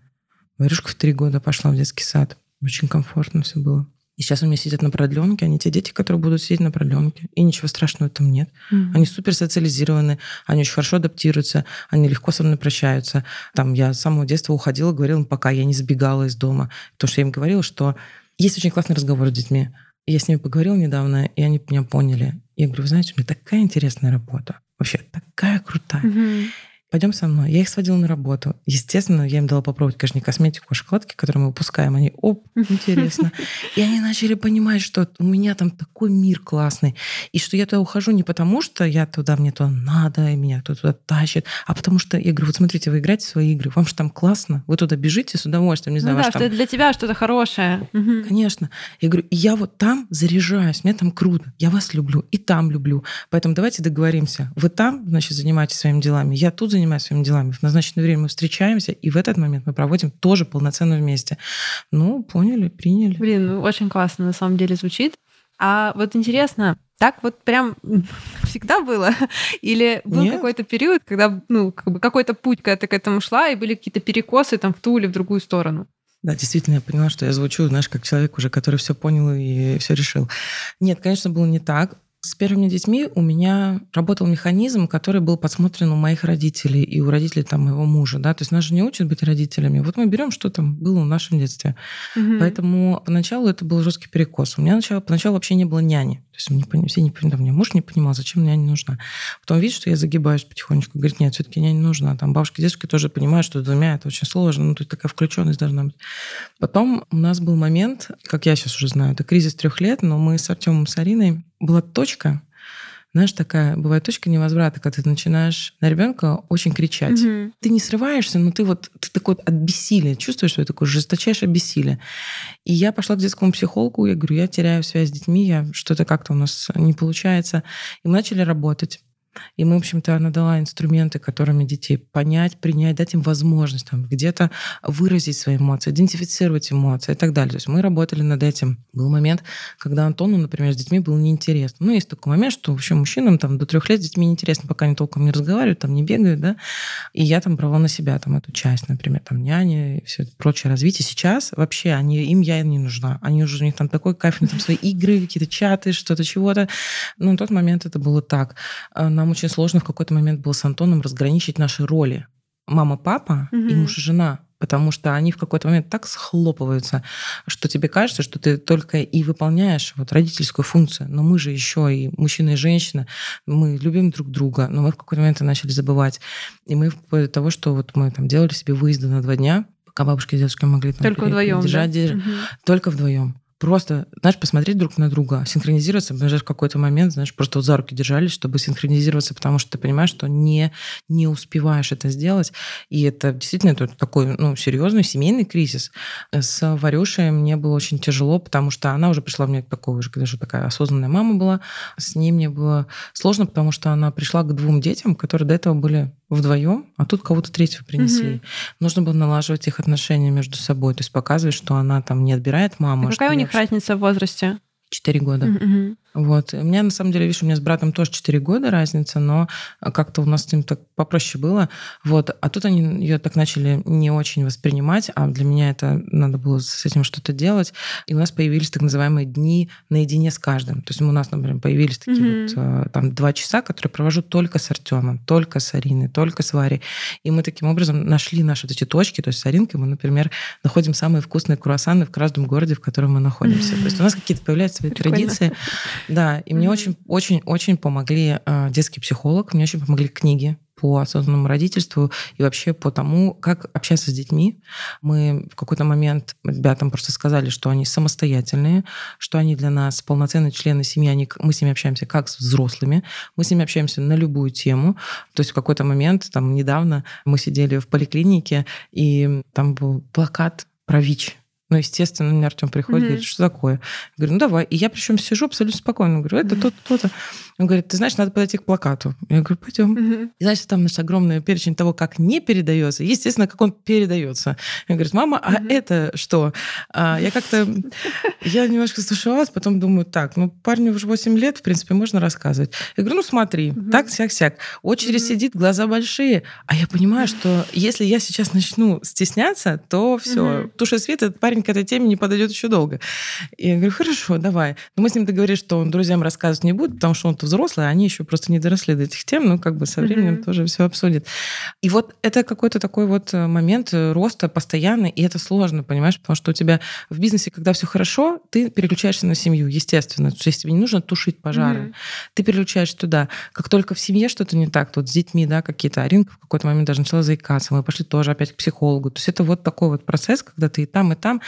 Варюшка в три года пошла в детский сад. Очень комфортно все было. И сейчас у меня сидят на продленке, они те дети, которые будут сидеть на продленке. И ничего страшного этом нет. Мгм. Они супер социализированы, они очень хорошо адаптируются, они легко со мной прощаются. Там я с самого детства уходила, говорила им пока, я не сбегала из дома. Потому что я им говорила, что есть очень классный разговор с детьми. Я с ними поговорила недавно, и они меня поняли. Я говорю, вы знаете, у меня такая интересная работа. Вообще такая крутая. Мгм. Пойдем со мной. Я их сводила на работу. Естественно, я им дала попробовать, конечно, не косметику, а шоколадки, которые мы выпускаем. Они, оп, интересно. И они начали понимать, что у меня там такой мир классный. И что я туда ухожу не потому, что я туда, мне туда надо, и меня кто туда тащит, а потому что я говорю, вот смотрите, вы играете в свои игры, вам же там классно, вы туда бежите с удовольствием, не Ну знаю, да, ваш что там это для тебя что-то хорошее. Конечно. Я говорю, я вот там заряжаюсь, мне там круто, я вас люблю, и там люблю. Поэтому давайте договоримся. Вы там, значит, занимаетесь своими делами, я тут занимаюсь своими делами. В назначенное время мы встречаемся, и в этот момент мы проводим тоже полноценно вместе. Ну, поняли, приняли. Блин, ну, очень классно на самом деле звучит. А вот интересно, так вот прям всегда было? Или был Нет. какой-то период, когда, ну, как бы какой-то путь, когда ты к этому шла, и были какие-то перекосы там в ту или в другую сторону? Да, действительно, я поняла, что я звучу, знаешь, как человек уже, который все понял и все решил. Нет, конечно, было не так. С первыми детьми у меня работал механизм, который был подсмотрен у моих родителей и у родителей там моего мужа. Да? То есть нас же не учат быть родителями. Вот мы берем, что там было в нашем детстве. Мгм. Поэтому поначалу это был жесткий перекос. У меня начало, поначалу вообще не было няни. Есть мне, пони- все не понимали, мне муж не понимал, зачем няня нужна. Потом видит, что я загибаюсь потихонечку, говорит, нет, все-таки няня нужна. Там бабушки, дедушки тоже понимают, что двумя это очень сложно, ну, тут такая включенность должна быть. Потом у нас был момент, как я сейчас уже знаю, это кризис трех лет, но мы с Артемом, с Ариной, была точка, знаешь, такая, бывает точка невозврата, когда ты начинаешь на ребенка очень кричать Мгм. ты не срываешься, но ты вот ты такой вот от бессилия чувствуешь, что это такое жесточайшее бессилие. И я пошла к детскому психологу, я говорю, я теряю связь с детьми, я что-то как-то у нас не получается. И мы начали работать. И мы, в общем-то, она дала инструменты, которыми детей понять, принять, дать им возможность там, где-то выразить свои эмоции, идентифицировать эмоции и так далее. То есть мы работали над этим. Был момент, когда Антону, например, с детьми было неинтересно. Ну, есть такой момент, что вообще мужчинам там, до трех лет с детьми неинтересно, пока они толком не разговаривают, там не бегают, да. И я там брала на себя там эту часть, например, там няни и все это прочее развитие. Сейчас вообще они, им я не нужна. Они уже, у них там такой кайф, у там свои игры, какие-то чаты, что-то, чего-то. Но на тот момент это было так. Нам очень сложно в какой-то момент было с Антоном разграничить наши роли. Мама-папа угу. и муж и жена потому что они в какой-то момент так схлопываются, что тебе кажется, что ты только и выполняешь вот родительскую функцию. Но мы же еще и мужчина и женщина, мы любим друг друга, но мы в какой-то момент начали забывать. И мы вплоть до того, что вот мы там делали себе выезды на два дня, пока бабушка и дедушка могли там только вдвоем, держать, да? держать. Угу. только вдвоем просто, знаешь, посмотреть друг на друга, синхронизироваться, даже в какой-то момент, знаешь, просто вот за руки держались, чтобы синхронизироваться, потому что ты понимаешь, что не, не успеваешь это сделать. И это действительно это такой ну, серьезный семейный кризис. С Варюшей мне было очень тяжело, потому что она уже пришла мне такой уже, когда же такая осознанная мама была. С ней мне было сложно, потому что она пришла к двум детям, которые до этого были вдвоем, а тут кого-то третьего принесли. Угу. Нужно было налаживать их отношения между собой, то есть показывать, что она там не отбирает маму. А какая у них разница в возрасте? Четыре года. Угу. Вот. У меня, на самом деле, видишь, у меня с братом тоже 4 года разница, но как-то у нас с ним так попроще было. Вот. А тут они ее так начали не очень воспринимать, а для меня это надо было с этим что-то делать. И у нас появились так называемые дни наедине с каждым. То есть у нас, например, появились такие mm-hmm. вот э, там два часа, которые провожу только с Артемом, только с Ариной, только с Варей. И мы таким образом нашли наши вот эти точки. То есть с Аринкой мы, например, находим самые вкусные круассаны в каждом городе, в котором мы находимся. Mm-hmm. То есть у нас какие-то появляются свои Прикольно. традиции. Да, и мне очень-очень-очень помогли э, детский психолог, мне очень помогли книги по осознанному родительству и вообще по тому, как общаться с детьми. Мы в какой-то момент ребятам просто сказали, что они самостоятельные, что они для нас полноценные члены семьи, они, мы с ними общаемся как с взрослыми, мы с ними общаемся на любую тему. То есть в какой-то момент, там недавно мы сидели в поликлинике, и там был плакат про ВИЧ, ну, естественно, мне Артем приходит, mm-hmm. говорит, что такое? Я говорю, ну давай. И я причем сижу абсолютно спокойно. Говорю, это то-то, то-то. Он говорит, ты знаешь, надо подойти к плакату. Я говорю, пойдем. Mm-hmm. И значит, там наш огромный перечень того, как не передается, естественно, как он передается. Я говорю, мама, а mm-hmm. это что? А, я как-то, я немножко стушевалась, потом думаю, так, ну парню уже 8 лет, в принципе, можно рассказывать. Я говорю, ну смотри, mm-hmm. так, сяк, сяк. Очередь mm-hmm. сидит, глаза большие. А я понимаю, что если я сейчас начну стесняться, то все, mm-hmm. туша свет, этот парень к этой теме не подойдет еще долго. И я говорю, хорошо, давай. Но мы с ним договорились, что он друзьям рассказывать не будет, потому что он-то взрослый, а они еще просто не доросли до этих тем, ну, как бы со временем mm-hmm. тоже все обсудит. И вот это какой-то такой вот э, момент э, роста постоянный, и это сложно, понимаешь, потому что у тебя в бизнесе, когда все хорошо, ты переключаешься на семью, естественно. То есть тебе не нужно тушить пожары, mm-hmm. ты переключаешься туда. Как только в семье что-то не так, тут с детьми, да, какие-то, Аринка в какой-то момент даже начала заикаться, мы пошли тоже опять к психологу. То есть это вот такой вот процесс, когда ты и там, и там.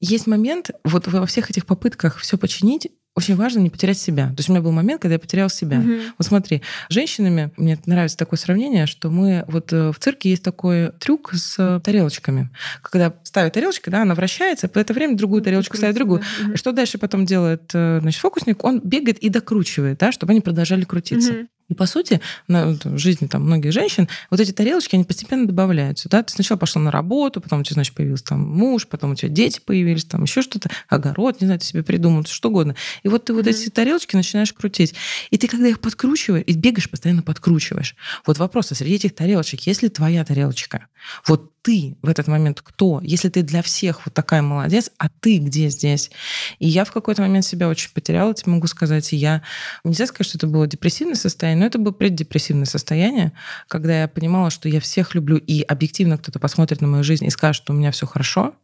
Есть момент, вот во всех этих попытках все починить, очень важно не потерять себя. То есть у меня был момент, когда я потеряла себя. Угу. Вот смотри, женщинами, мне нравится такое сравнение, что мы вот э, в цирке есть такой трюк с тарелочками. Когда ставят тарелочки, да, она вращается, в это время другую тарелочку ставит другую. Угу. Что дальше потом делает э, значит, фокусник? Он бегает и докручивает, да, чтобы они продолжали крутиться. Угу. И по сути, на, в жизни там многих женщин вот эти тарелочки, они постепенно добавляются. Да? Ты сначала пошла на работу, потом у тебя, значит, появился там муж, потом у тебя дети появились, там еще что-то, огород, не знаю, ты себе придумал, что угодно. И вот ты вот mm-hmm. эти тарелочки начинаешь крутить. И ты, когда их подкручиваешь, и бегаешь, постоянно подкручиваешь. Вот вопрос, а среди этих тарелочек, есть ли твоя тарелочка? Вот ты в этот момент кто? Если ты для всех вот такая молодец, а ты где здесь? И я в какой-то момент себя очень потеряла, тебе могу сказать. Я, нельзя сказать, что это было депрессивное состояние, но это было преддепрессивное состояние, когда я понимала, что я всех люблю, и объективно кто-то посмотрит на мою жизнь и скажет, что у меня все хорошо,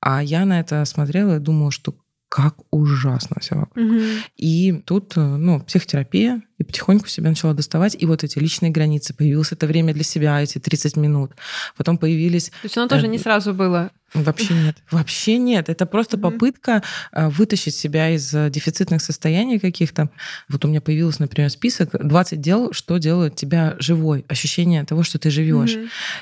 а я на это смотрела и думала, что как ужасно все вокруг. Угу. И тут, ну, психотерапия, и потихоньку себя начала доставать. И вот эти личные границы. Появилось это время для себя, эти 30 минут. Потом появились... То есть оно тоже э, не сразу было? Вообще нет. Вообще нет. Это просто попытка а, вытащить себя из э, дефицитных состояний каких-то. Вот у меня появился, например, список 20 дел, что делает тебя живой, ощущение того, что ты живешь.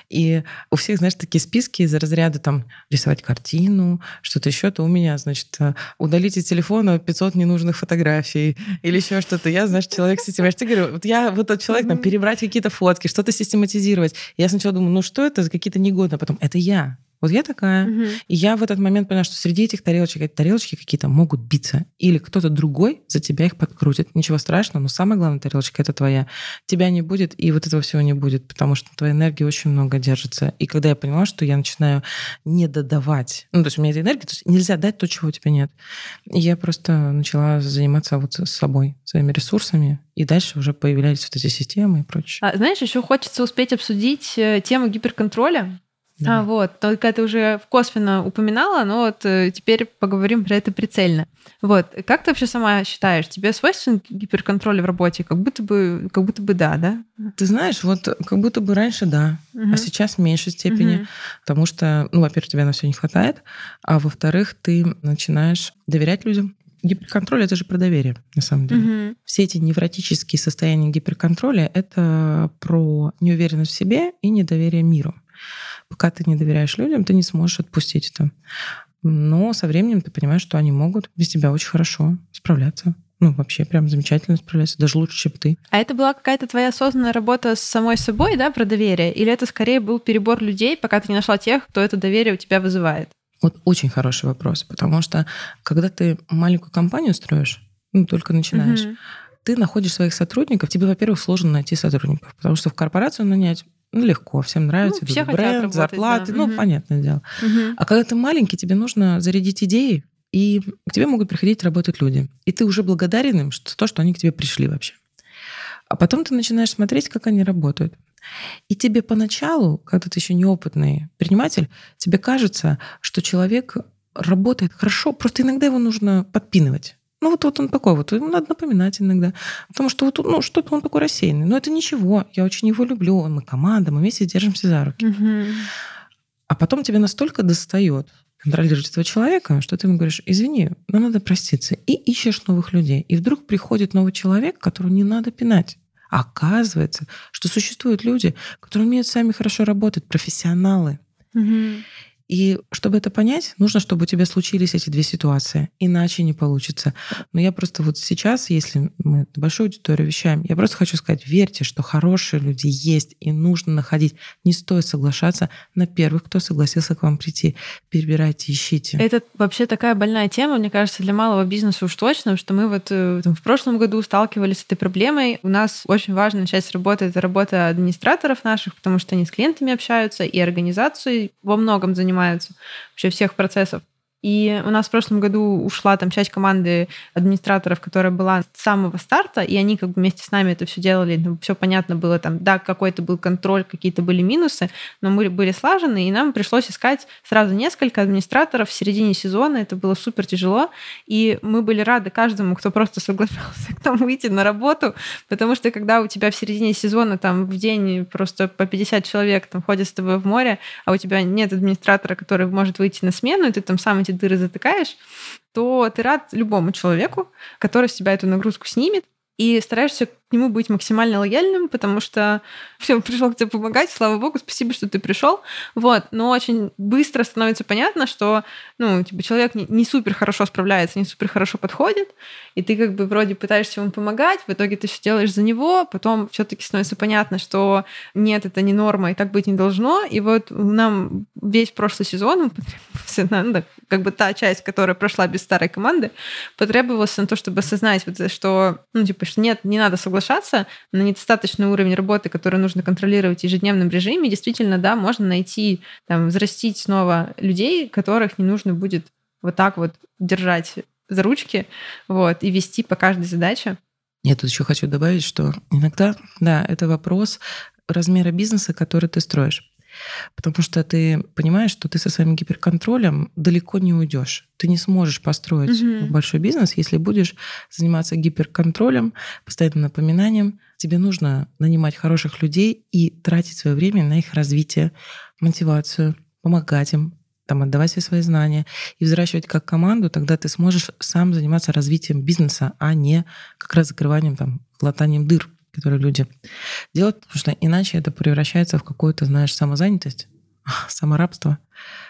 И у всех, знаешь, такие списки из разряда там рисовать картину, что-то еще, то у меня, значит, э, удалить из телефона 500 ненужных фотографий или еще что-то. Я, знаешь, человек с этим. Я же тебе говорю, вот я вот тот человек, там, перебрать какие-то фотки, что-то систематизировать. Я сначала думаю, ну что это за какие-то негодные, а потом это я. Вот я такая. Угу. И я в этот момент поняла, что среди этих тарелочек, эти тарелочки какие-то могут биться. Или кто-то другой за тебя их подкрутит. Ничего страшного, но самая главная тарелочка — это твоя. Тебя не будет, и вот этого всего не будет, потому что твоей энергии очень много держится. И когда я поняла, что я начинаю не додавать, ну, то есть у меня эта энергия, то есть нельзя дать то, чего у тебя нет. И я просто начала заниматься вот с собой, своими ресурсами, и дальше уже появлялись вот эти системы и прочее. А, знаешь, еще хочется успеть обсудить э, тему гиперконтроля, да. А, вот, только ты уже косвенно упоминала, но вот э, теперь поговорим про это прицельно. Вот, как ты вообще сама считаешь, тебе свойствен гиперконтроль в работе? Как будто бы, как будто бы да, да? Ты знаешь, вот как будто бы раньше да, угу. а сейчас в меньшей степени, угу. потому что, ну, во-первых, тебе на все не хватает, а во-вторых, ты начинаешь доверять людям, Гиперконтроль это же про доверие, на самом деле. Угу. Все эти невротические состояния гиперконтроля это про неуверенность в себе и недоверие миру. Пока ты не доверяешь людям, ты не сможешь отпустить это. Но со временем ты понимаешь, что они могут без тебя очень хорошо справляться. Ну, вообще прям замечательно справляться, даже лучше, чем ты. А это была какая-то твоя осознанная работа с самой собой, да, про доверие? Или это скорее был перебор людей, пока ты не нашла тех, кто это доверие у тебя вызывает? Вот очень хороший вопрос, потому что когда ты маленькую компанию строишь, ну, только начинаешь, угу. ты находишь своих сотрудников, тебе, во-первых, сложно найти сотрудников, потому что в корпорацию нанять ну, легко, всем нравится, ну, все бренд, работать, зарплаты, да. ну, угу. понятное дело. Угу. А когда ты маленький, тебе нужно зарядить идеи, и к тебе могут приходить работать люди. И ты уже благодарен им за то, что они к тебе пришли вообще. А потом ты начинаешь смотреть, как они работают. И тебе поначалу, когда ты еще неопытный предприниматель, тебе кажется, что человек работает хорошо, просто иногда его нужно подпинывать. Ну вот, вот он такой вот, ему надо напоминать иногда. Потому что вот, ну, что-то он такой рассеянный. Но это ничего, я очень его люблю, мы команда, мы вместе держимся за руки. Угу. А потом тебе настолько достает контролировать этого человека, что ты ему говоришь, извини, нам надо проститься. И ищешь новых людей. И вдруг приходит новый человек, которого не надо пинать. А оказывается, что существуют люди, которые умеют сами хорошо работать, профессионалы. Угу. И чтобы это понять, нужно, чтобы у тебя случились эти две ситуации. Иначе не получится. Но я просто вот сейчас, если мы большую аудиторию вещаем, я просто хочу сказать, верьте, что хорошие люди есть и нужно находить. Не стоит соглашаться на первых, кто согласился к вам прийти. Перебирайте, ищите. Это вообще такая больная тема, мне кажется, для малого бизнеса уж точно, что мы вот э, там, в прошлом году сталкивались с этой проблемой. У нас очень важно начать работать, это работа администраторов наших, потому что они с клиентами общаются, и организации во многом занимаются занимаются вообще всех процессов. И у нас в прошлом году ушла там часть команды администраторов, которая была с самого старта, и они как бы вместе с нами это все делали. Ну, все понятно было там, да, какой-то был контроль, какие-то были минусы, но мы были слажены, и нам пришлось искать сразу несколько администраторов в середине сезона. Это было супер тяжело, и мы были рады каждому, кто просто соглашался к нам выйти на работу, потому что когда у тебя в середине сезона там в день просто по 50 человек там ходят с тобой в море, а у тебя нет администратора, который может выйти на смену, и ты там сам дыры затыкаешь, то ты рад любому человеку, который с тебя эту нагрузку снимет, и стараешься к нему быть максимально лояльным, потому что все, пришел к тебе помогать, слава богу, спасибо, что ты пришел. Вот. Но очень быстро становится понятно, что ну, типа, человек не, не супер хорошо справляется, не супер хорошо подходит, и ты как бы вроде пытаешься ему помогать, в итоге ты все делаешь за него, потом все-таки становится понятно, что нет, это не норма, и так быть не должно. И вот нам весь прошлый сезон, ну, как бы та часть, которая прошла без старой команды, потребовалось на то, чтобы осознать, вот, что, ну, типа, что нет, не надо соглашаться на недостаточный уровень работы, который нужно контролировать в ежедневном режиме, действительно, да, можно найти, там, взрастить снова людей, которых не нужно будет вот так вот держать за ручки, вот, и вести по каждой задаче. Я тут еще хочу добавить, что иногда, да, это вопрос размера бизнеса, который ты строишь. Потому что ты понимаешь, что ты со своим гиперконтролем далеко не уйдешь. Ты не сможешь построить угу. большой бизнес, если будешь заниматься гиперконтролем, постоянным напоминанием. Тебе нужно нанимать хороших людей и тратить свое время на их развитие, мотивацию, помогать им, там, отдавать все свои знания и взращивать как команду, тогда ты сможешь сам заниматься развитием бизнеса, а не как раз закрыванием, там, латанием дыр, которые люди делают, потому что иначе это превращается в какую-то, знаешь, самозанятость, саморабство,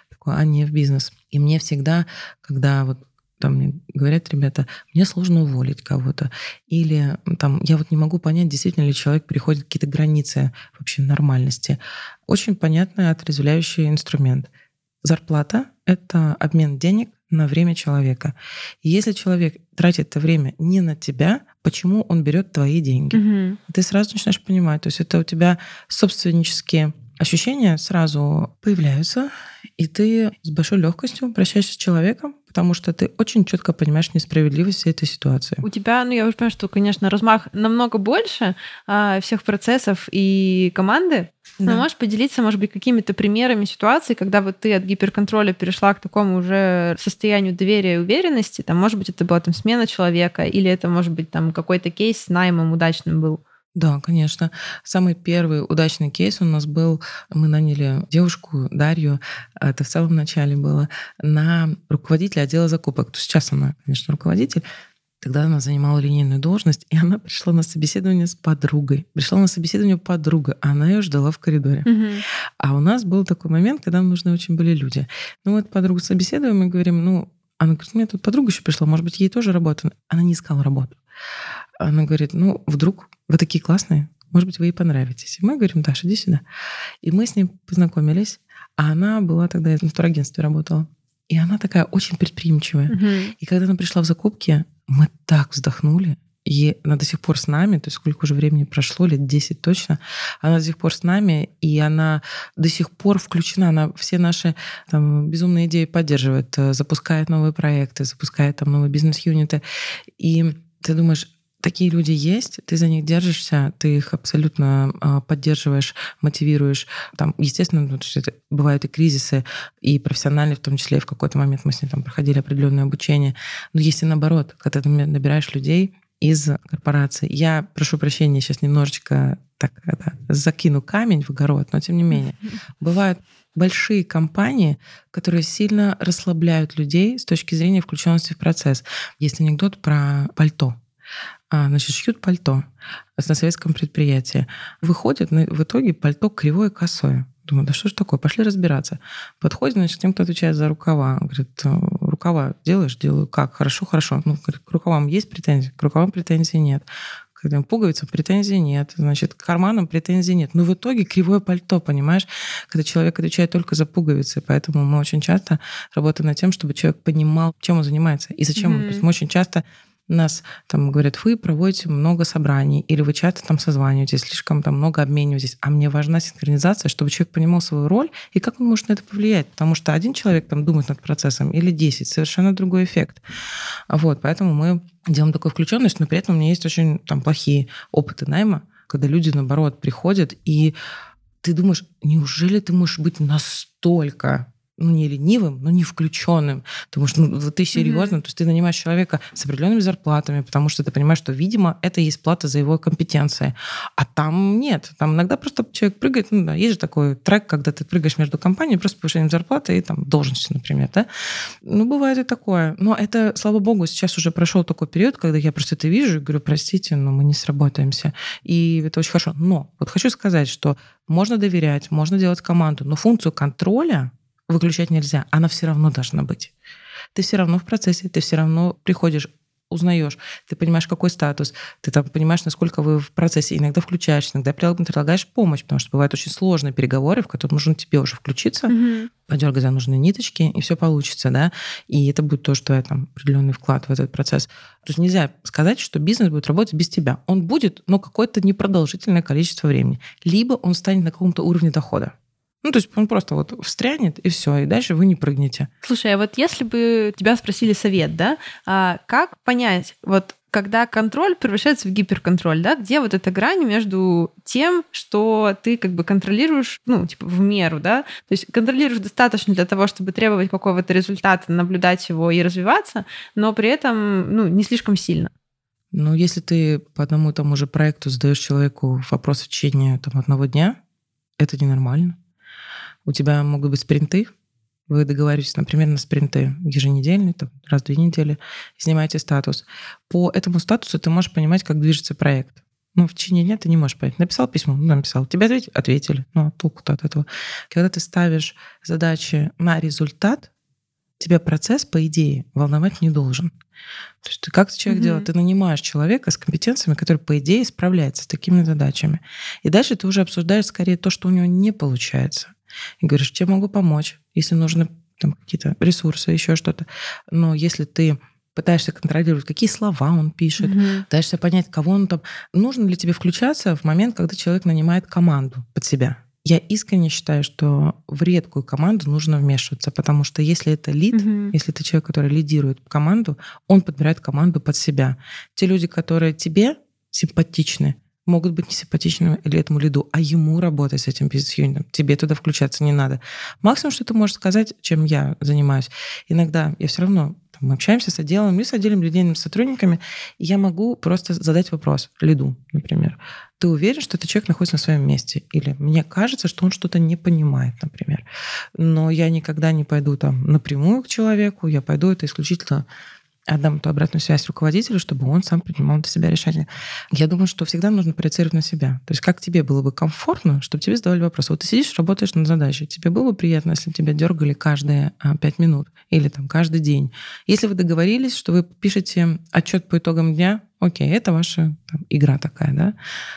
такое, а не в бизнес. И мне всегда, когда вот там мне говорят ребята, мне сложно уволить кого-то. Или там, я вот не могу понять, действительно ли человек переходит какие-то границы вообще нормальности. Очень понятный отрезвляющий инструмент. Зарплата — это обмен денег на время человека. И если человек тратит это время не на тебя, почему он берет твои деньги? Угу. Ты сразу начинаешь понимать. То есть это у тебя собственнические ощущения сразу появляются, и ты с большой легкостью обращаешься с человеком, потому что ты очень четко понимаешь несправедливость всей этой ситуации. У тебя, ну я уже понимаю, что, конечно, размах намного больше а, всех процессов и команды. Да. Но можешь поделиться, может быть, какими-то примерами ситуаций, когда вот ты от гиперконтроля перешла к такому уже состоянию доверия и уверенности. Там, может быть, это была там смена человека, или это, может быть, там какой-то кейс с наймом удачным был. Да, конечно. Самый первый удачный кейс у нас был, мы наняли девушку Дарью, это в самом начале было, на руководителя отдела закупок. То сейчас она, конечно, руководитель, Тогда она занимала линейную должность, и она пришла на собеседование с подругой. Пришла на собеседование подруга, а она ее ждала в коридоре. Угу. А у нас был такой момент, когда нам нужны очень были люди. Ну вот подругу собеседуем, мы говорим, ну, она говорит, у меня тут подруга еще пришла, может быть, ей тоже работа. Она не искала работу. Она говорит, ну, вдруг вы такие классные, может быть, вы ей понравитесь. И мы говорим, Даша, иди сюда. И мы с ней познакомились, а она была тогда в турагентстве работала. И она такая очень предприимчивая. Угу. И когда она пришла в закупки, мы так вздохнули. И она до сих пор с нами, то есть сколько уже времени прошло, лет 10 точно, она до сих пор с нами, и она до сих пор включена, она все наши там, безумные идеи поддерживает, э, запускает новые проекты, запускает там новые бизнес-юниты. И ты думаешь, такие люди есть, ты за них держишься, ты их абсолютно а, поддерживаешь, мотивируешь. Там, естественно, ну, бывают и кризисы, и профессиональные, в том числе, и в какой-то момент мы с ней там проходили определенное обучение. Но есть и наоборот, когда ты набираешь людей из корпорации. Я прошу прощения, сейчас немножечко так это, закину камень в огород, но тем не менее. Бывают большие компании, которые сильно расслабляют людей с точки зрения включенности в процесс. Есть анекдот про пальто. А, значит, шьют пальто на советском предприятии. Выходит, в итоге пальто кривое и косое. Думаю, да что ж такое? Пошли разбираться. Подходит, значит, тем, кто отвечает за рукава. Говорит, «Э, рукава делаешь? Делаю. Как? Хорошо, хорошо. Ну, говорит, к рукавам есть претензии? К рукавам претензий нет. К пуговицам претензий нет. Значит, к карманам претензий нет. Но в итоге кривое пальто, понимаешь? Когда человек отвечает только за пуговицы. Поэтому мы очень часто работаем над тем, чтобы человек понимал, чем он занимается и зачем mm-hmm. он. То есть мы очень часто нас там говорят, вы проводите много собраний, или вы часто там созваниваетесь, слишком там много обмениваетесь, а мне важна синхронизация, чтобы человек понимал свою роль и как он может на это повлиять, потому что один человек там думает над процессом или 10, совершенно другой эффект. Вот, поэтому мы делаем такую включенность, но при этом у меня есть очень там плохие опыты найма, когда люди, наоборот, приходят, и ты думаешь, неужели ты можешь быть настолько ну, не ленивым, но не включенным. Потому что ну, ты серьезно, mm-hmm. то есть ты нанимаешь человека с определенными зарплатами, потому что ты понимаешь, что, видимо, это есть плата за его компетенции. А там нет. Там иногда просто человек прыгает, ну да, есть же такой трек, когда ты прыгаешь между компаниями, просто повышением зарплаты и там должности, например, да. Ну, бывает и такое. Но это, слава богу, сейчас уже прошел такой период, когда я просто это вижу и говорю, простите, но мы не сработаемся. И это очень хорошо. Но вот хочу сказать, что можно доверять, можно делать команду, но функцию контроля выключать нельзя. Она все равно должна быть. Ты все равно в процессе, ты все равно приходишь узнаешь, ты понимаешь, какой статус, ты там понимаешь, насколько вы в процессе. Иногда включаешь, иногда предлагаешь помощь, потому что бывают очень сложные переговоры, в которых нужно тебе уже включиться, mm-hmm. подергать за нужные ниточки, и все получится, да. И это будет тоже твой там определенный вклад в этот процесс. То есть нельзя сказать, что бизнес будет работать без тебя. Он будет, но какое-то непродолжительное количество времени. Либо он станет на каком-то уровне дохода. Ну, то есть он просто вот встрянет, и все, и дальше вы не прыгнете. Слушай, а вот если бы тебя спросили совет, да, а как понять, вот когда контроль превращается в гиперконтроль, да, где вот эта грань между тем, что ты как бы контролируешь, ну, типа, в меру, да, то есть контролируешь достаточно для того, чтобы требовать какого-то результата, наблюдать его и развиваться, но при этом, ну, не слишком сильно. Ну, если ты по одному и тому же проекту задаешь человеку вопрос в течение там, одного дня, это ненормально. У тебя могут быть спринты, вы договариваетесь, например, на спринты еженедельные, там, раз в две недели, снимаете статус. По этому статусу ты можешь понимать, как движется проект. Ну, в течение дня ты не можешь понять. Написал письмо, ну, написал. Тебе ответили? Ответили. Ну, а толку-то от этого. Когда ты ставишь задачи на результат, тебя процесс, по идее, волновать не должен. То есть ты как человек mm-hmm. делает? Ты нанимаешь человека с компетенциями, который, по идее, справляется с такими задачами. И дальше ты уже обсуждаешь скорее то, что у него не получается. И говоришь, чем могу помочь, если нужны там какие-то ресурсы, еще что-то. Но если ты пытаешься контролировать, какие слова он пишет, mm-hmm. пытаешься понять, кого он там... Нужно ли тебе включаться в момент, когда человек нанимает команду под себя? Я искренне считаю, что в редкую команду нужно вмешиваться, потому что если это лид, mm-hmm. если это человек, который лидирует команду, он подбирает команду под себя. Те люди, которые тебе симпатичны, могут быть не симпатичны или этому лиду, а ему работать с этим бизнес-юнитом. Тебе туда включаться не надо. Максимум, что ты можешь сказать, чем я занимаюсь, иногда я все равно мы общаемся с отделом и с отделом лидейными сотрудниками, и я могу просто задать вопрос лиду, например. Ты уверен, что этот человек находится на своем месте? Или мне кажется, что он что-то не понимает, например. Но я никогда не пойду там напрямую к человеку, я пойду это исключительно отдам эту обратную связь руководителю, чтобы он сам принимал для себя решение. Я думаю, что всегда нужно проецировать на себя. То есть как тебе было бы комфортно, чтобы тебе задавали вопрос. Вот ты сидишь, работаешь над задачей. Тебе было бы приятно, если тебя дергали каждые а, пять минут или там каждый день. Если вы договорились, что вы пишете отчет по итогам дня, Окей, это ваша там, игра такая, да?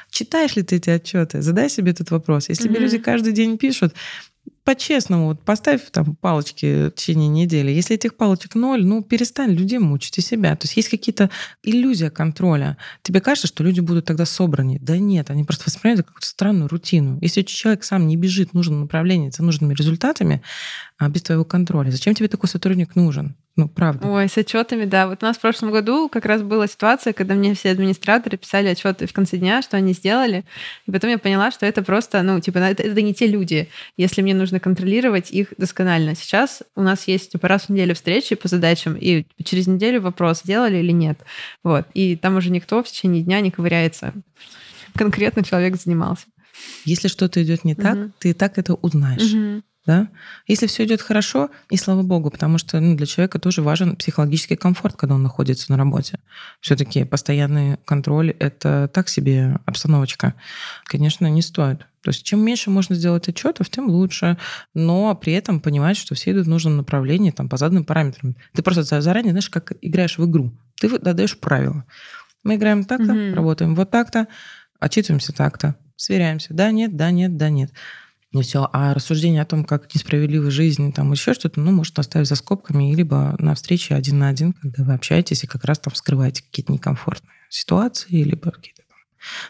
Читаешь ли ты эти отчеты? Задай себе этот вопрос. Если mm-hmm. люди каждый день пишут, по-честному, вот поставь там палочки в течение недели. Если этих палочек ноль, ну, перестань людей мучить и себя. То есть есть какие-то иллюзия контроля. Тебе кажется, что люди будут тогда собраны. Да нет, они просто воспринимают какую-то странную рутину. Если человек сам не бежит в нужном направлении за нужными результатами, без твоего контроля, зачем тебе такой сотрудник нужен? Ну, правда. Ой, с отчетами, да. Вот у нас в прошлом году как раз была ситуация, когда мне все администраторы писали отчеты в конце дня, что они сделали. И потом я поняла, что это просто, ну, типа, это, это не те люди, если мне нужно контролировать их досконально. Сейчас у нас есть типа, раз в неделю встречи по задачам, и через неделю вопрос, сделали или нет. Вот. И там уже никто в течение дня не ковыряется. Конкретно человек занимался. Если что-то идет не так, угу. ты и так это узнаешь. Угу да? Если все идет хорошо, и слава богу, потому что ну, для человека тоже важен психологический комфорт, когда он находится на работе. Все-таки постоянный контроль это так себе обстановочка. Конечно, не стоит. То есть чем меньше можно сделать отчетов, тем лучше. Но при этом понимать, что все идут в нужном направлении, там, по заданным параметрам. Ты просто заранее, знаешь, как играешь в игру. Ты задаешь правила. Мы играем так-то, mm-hmm. работаем вот так-то, отчитываемся так-то, сверяемся. Да, нет, да, нет, да, нет. И все. А рассуждение о том, как несправедлива жизнь, там еще что-то, ну, может оставить за скобками, либо на встрече один на один, когда вы общаетесь и как раз там вскрываете какие-то некомфортные ситуации, либо какие-то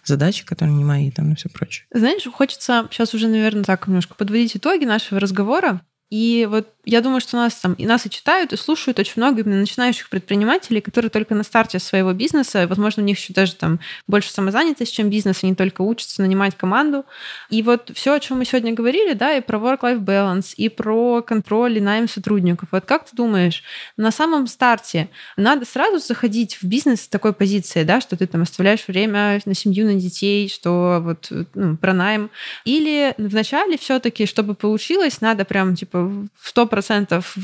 задачи, которые не мои, там и все прочее. Знаешь, хочется сейчас уже, наверное, так немножко подводить итоги нашего разговора. И вот я думаю, что нас там и нас и читают, и слушают очень много именно начинающих предпринимателей, которые только на старте своего бизнеса, возможно, у них еще даже там больше самозанятость, чем бизнес, они только учатся нанимать команду. И вот все, о чем мы сегодня говорили, да, и про work-life balance, и про контроль и найм сотрудников. Вот как ты думаешь, на самом старте надо сразу заходить в бизнес с такой позиции, да, что ты там оставляешь время на семью, на детей, что вот ну, про найм, или вначале все-таки, чтобы получилось, надо прям типа в сто процентов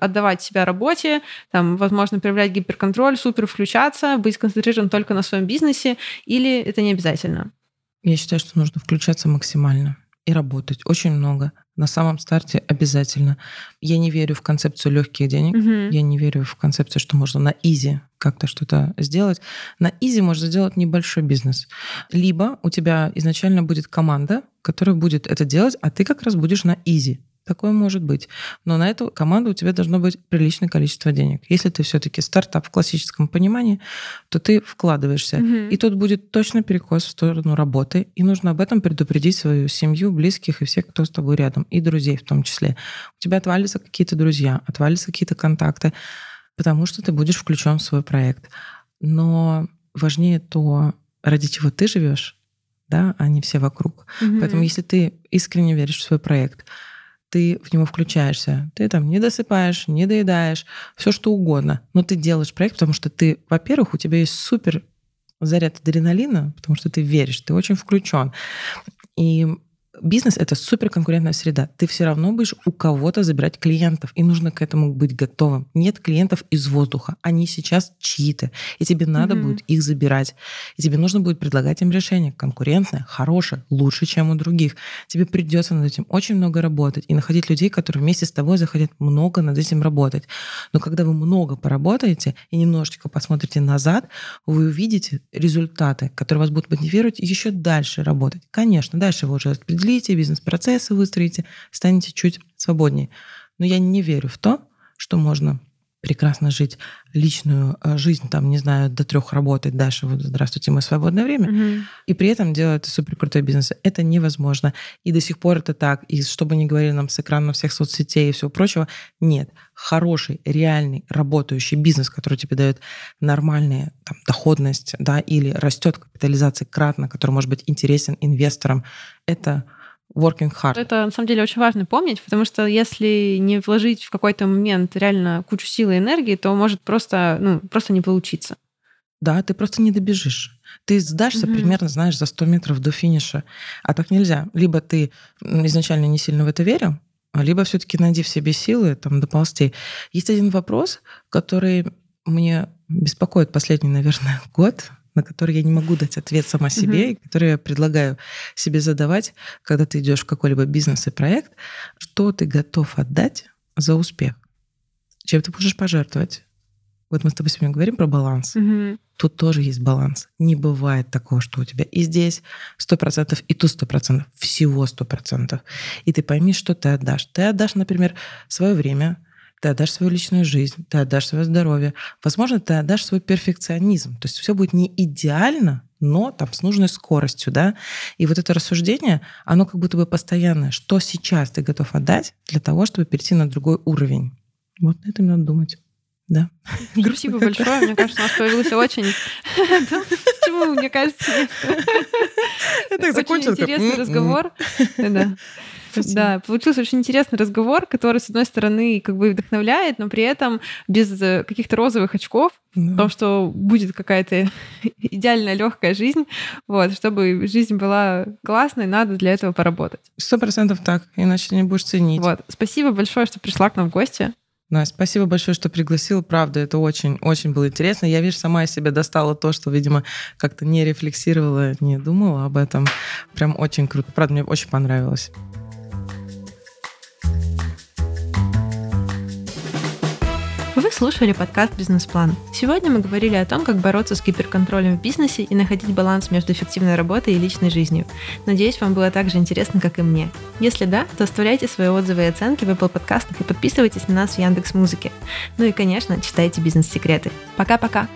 отдавать себя работе, там, возможно, проявлять гиперконтроль, супер включаться, быть концентрирован только на своем бизнесе, или это не обязательно? Я считаю, что нужно включаться максимально и работать очень много. На самом старте обязательно. Я не верю в концепцию легких денег. Угу. Я не верю в концепцию, что можно на easy как-то что-то сделать. На easy можно сделать небольшой бизнес. Либо у тебя изначально будет команда, которая будет это делать, а ты как раз будешь на easy. Такое может быть. Но на эту команду у тебя должно быть приличное количество денег. Если ты все-таки стартап в классическом понимании, то ты вкладываешься. Угу. И тут будет точно перекос в сторону работы. И нужно об этом предупредить свою семью, близких и всех, кто с тобой рядом, и друзей в том числе. У тебя отвалятся какие-то друзья, отвалятся какие-то контакты, потому что ты будешь включен в свой проект. Но важнее то, ради чего ты живешь, да, а не все вокруг. Угу. Поэтому если ты искренне веришь в свой проект, ты в него включаешься. Ты там не досыпаешь, не доедаешь, все что угодно. Но ты делаешь проект, потому что ты, во-первых, у тебя есть супер заряд адреналина, потому что ты веришь, ты очень включен. И бизнес — это суперконкурентная среда. Ты все равно будешь у кого-то забирать клиентов, и нужно к этому быть готовым. Нет клиентов из воздуха. Они сейчас чьи-то, и тебе надо mm-hmm. будет их забирать. И тебе нужно будет предлагать им решение конкурентное, хорошее, лучше, чем у других. Тебе придется над этим очень много работать и находить людей, которые вместе с тобой захотят много над этим работать. Но когда вы много поработаете и немножечко посмотрите назад, вы увидите результаты, которые вас будут мотивировать еще дальше работать. Конечно, дальше вы уже распределите, бизнес-процессы выстроите, станете чуть свободнее. Но я не верю в то, что можно прекрасно жить личную э, жизнь, там, не знаю, до трех работать, дальше вот здравствуйте, мы свободное время, угу. и при этом делать супер крутой бизнес. Это невозможно. И до сих пор это так. И что бы ни говорили нам с экрана всех соцсетей и всего прочего, нет. Хороший, реальный, работающий бизнес, который тебе дает нормальную там, доходность, да, или растет капитализация кратно, который может быть интересен инвесторам, это working hard. Это на самом деле очень важно помнить, потому что если не вложить в какой-то момент реально кучу силы и энергии, то может просто, ну, просто не получиться. Да, ты просто не добежишь. Ты сдашься mm-hmm. примерно, знаешь, за 100 метров до финиша. А так нельзя. Либо ты изначально не сильно в это верил, либо все-таки найди в себе силы там доползти. Есть один вопрос, который мне беспокоит последний, наверное, год, на которые я не могу дать ответ сама себе, mm-hmm. и которые я предлагаю себе задавать, когда ты идешь в какой-либо бизнес и проект, что ты готов отдать за успех, чем ты можешь пожертвовать. Вот мы с тобой сегодня говорим про баланс. Mm-hmm. Тут тоже есть баланс. Не бывает такого, что у тебя и здесь сто процентов, и тут сто процентов, всего сто процентов. И ты пойми, что ты отдашь. Ты отдашь, например, свое время, ты отдашь свою личную жизнь, ты отдашь свое здоровье. Возможно, ты отдашь свой перфекционизм. То есть все будет не идеально, но там с нужной скоростью, да. И вот это рассуждение, оно как будто бы постоянное. Что сейчас ты готов отдать для того, чтобы перейти на другой уровень? Вот на этом надо думать. Да. Спасибо большое. Мне кажется, у нас появился очень... Почему, мне кажется, Очень интересный «М-м». разговор. Да. Спасибо. Да, получился очень интересный разговор, который, с одной стороны, как бы вдохновляет, но при этом без э, каких-то розовых очков, да. в том, что будет какая-то идеальная легкая жизнь, вот, чтобы жизнь была классной, надо для этого поработать. Сто процентов так, иначе не будешь ценить. Вот, спасибо большое, что пришла к нам в гости. Настя, спасибо большое, что пригласила. Правда, это очень-очень было интересно. Я, видишь, сама из себя достала то, что, видимо, как-то не рефлексировала, не думала об этом. Прям очень круто. Правда, мне очень понравилось. Вы слушали подкаст «Бизнес-план». Сегодня мы говорили о том, как бороться с гиперконтролем в бизнесе и находить баланс между эффективной работой и личной жизнью. Надеюсь, вам было так же интересно, как и мне. Если да, то оставляйте свои отзывы и оценки в Apple подкастах и подписывайтесь на нас в Яндекс Музыке. Ну и, конечно, читайте бизнес-секреты. Пока-пока!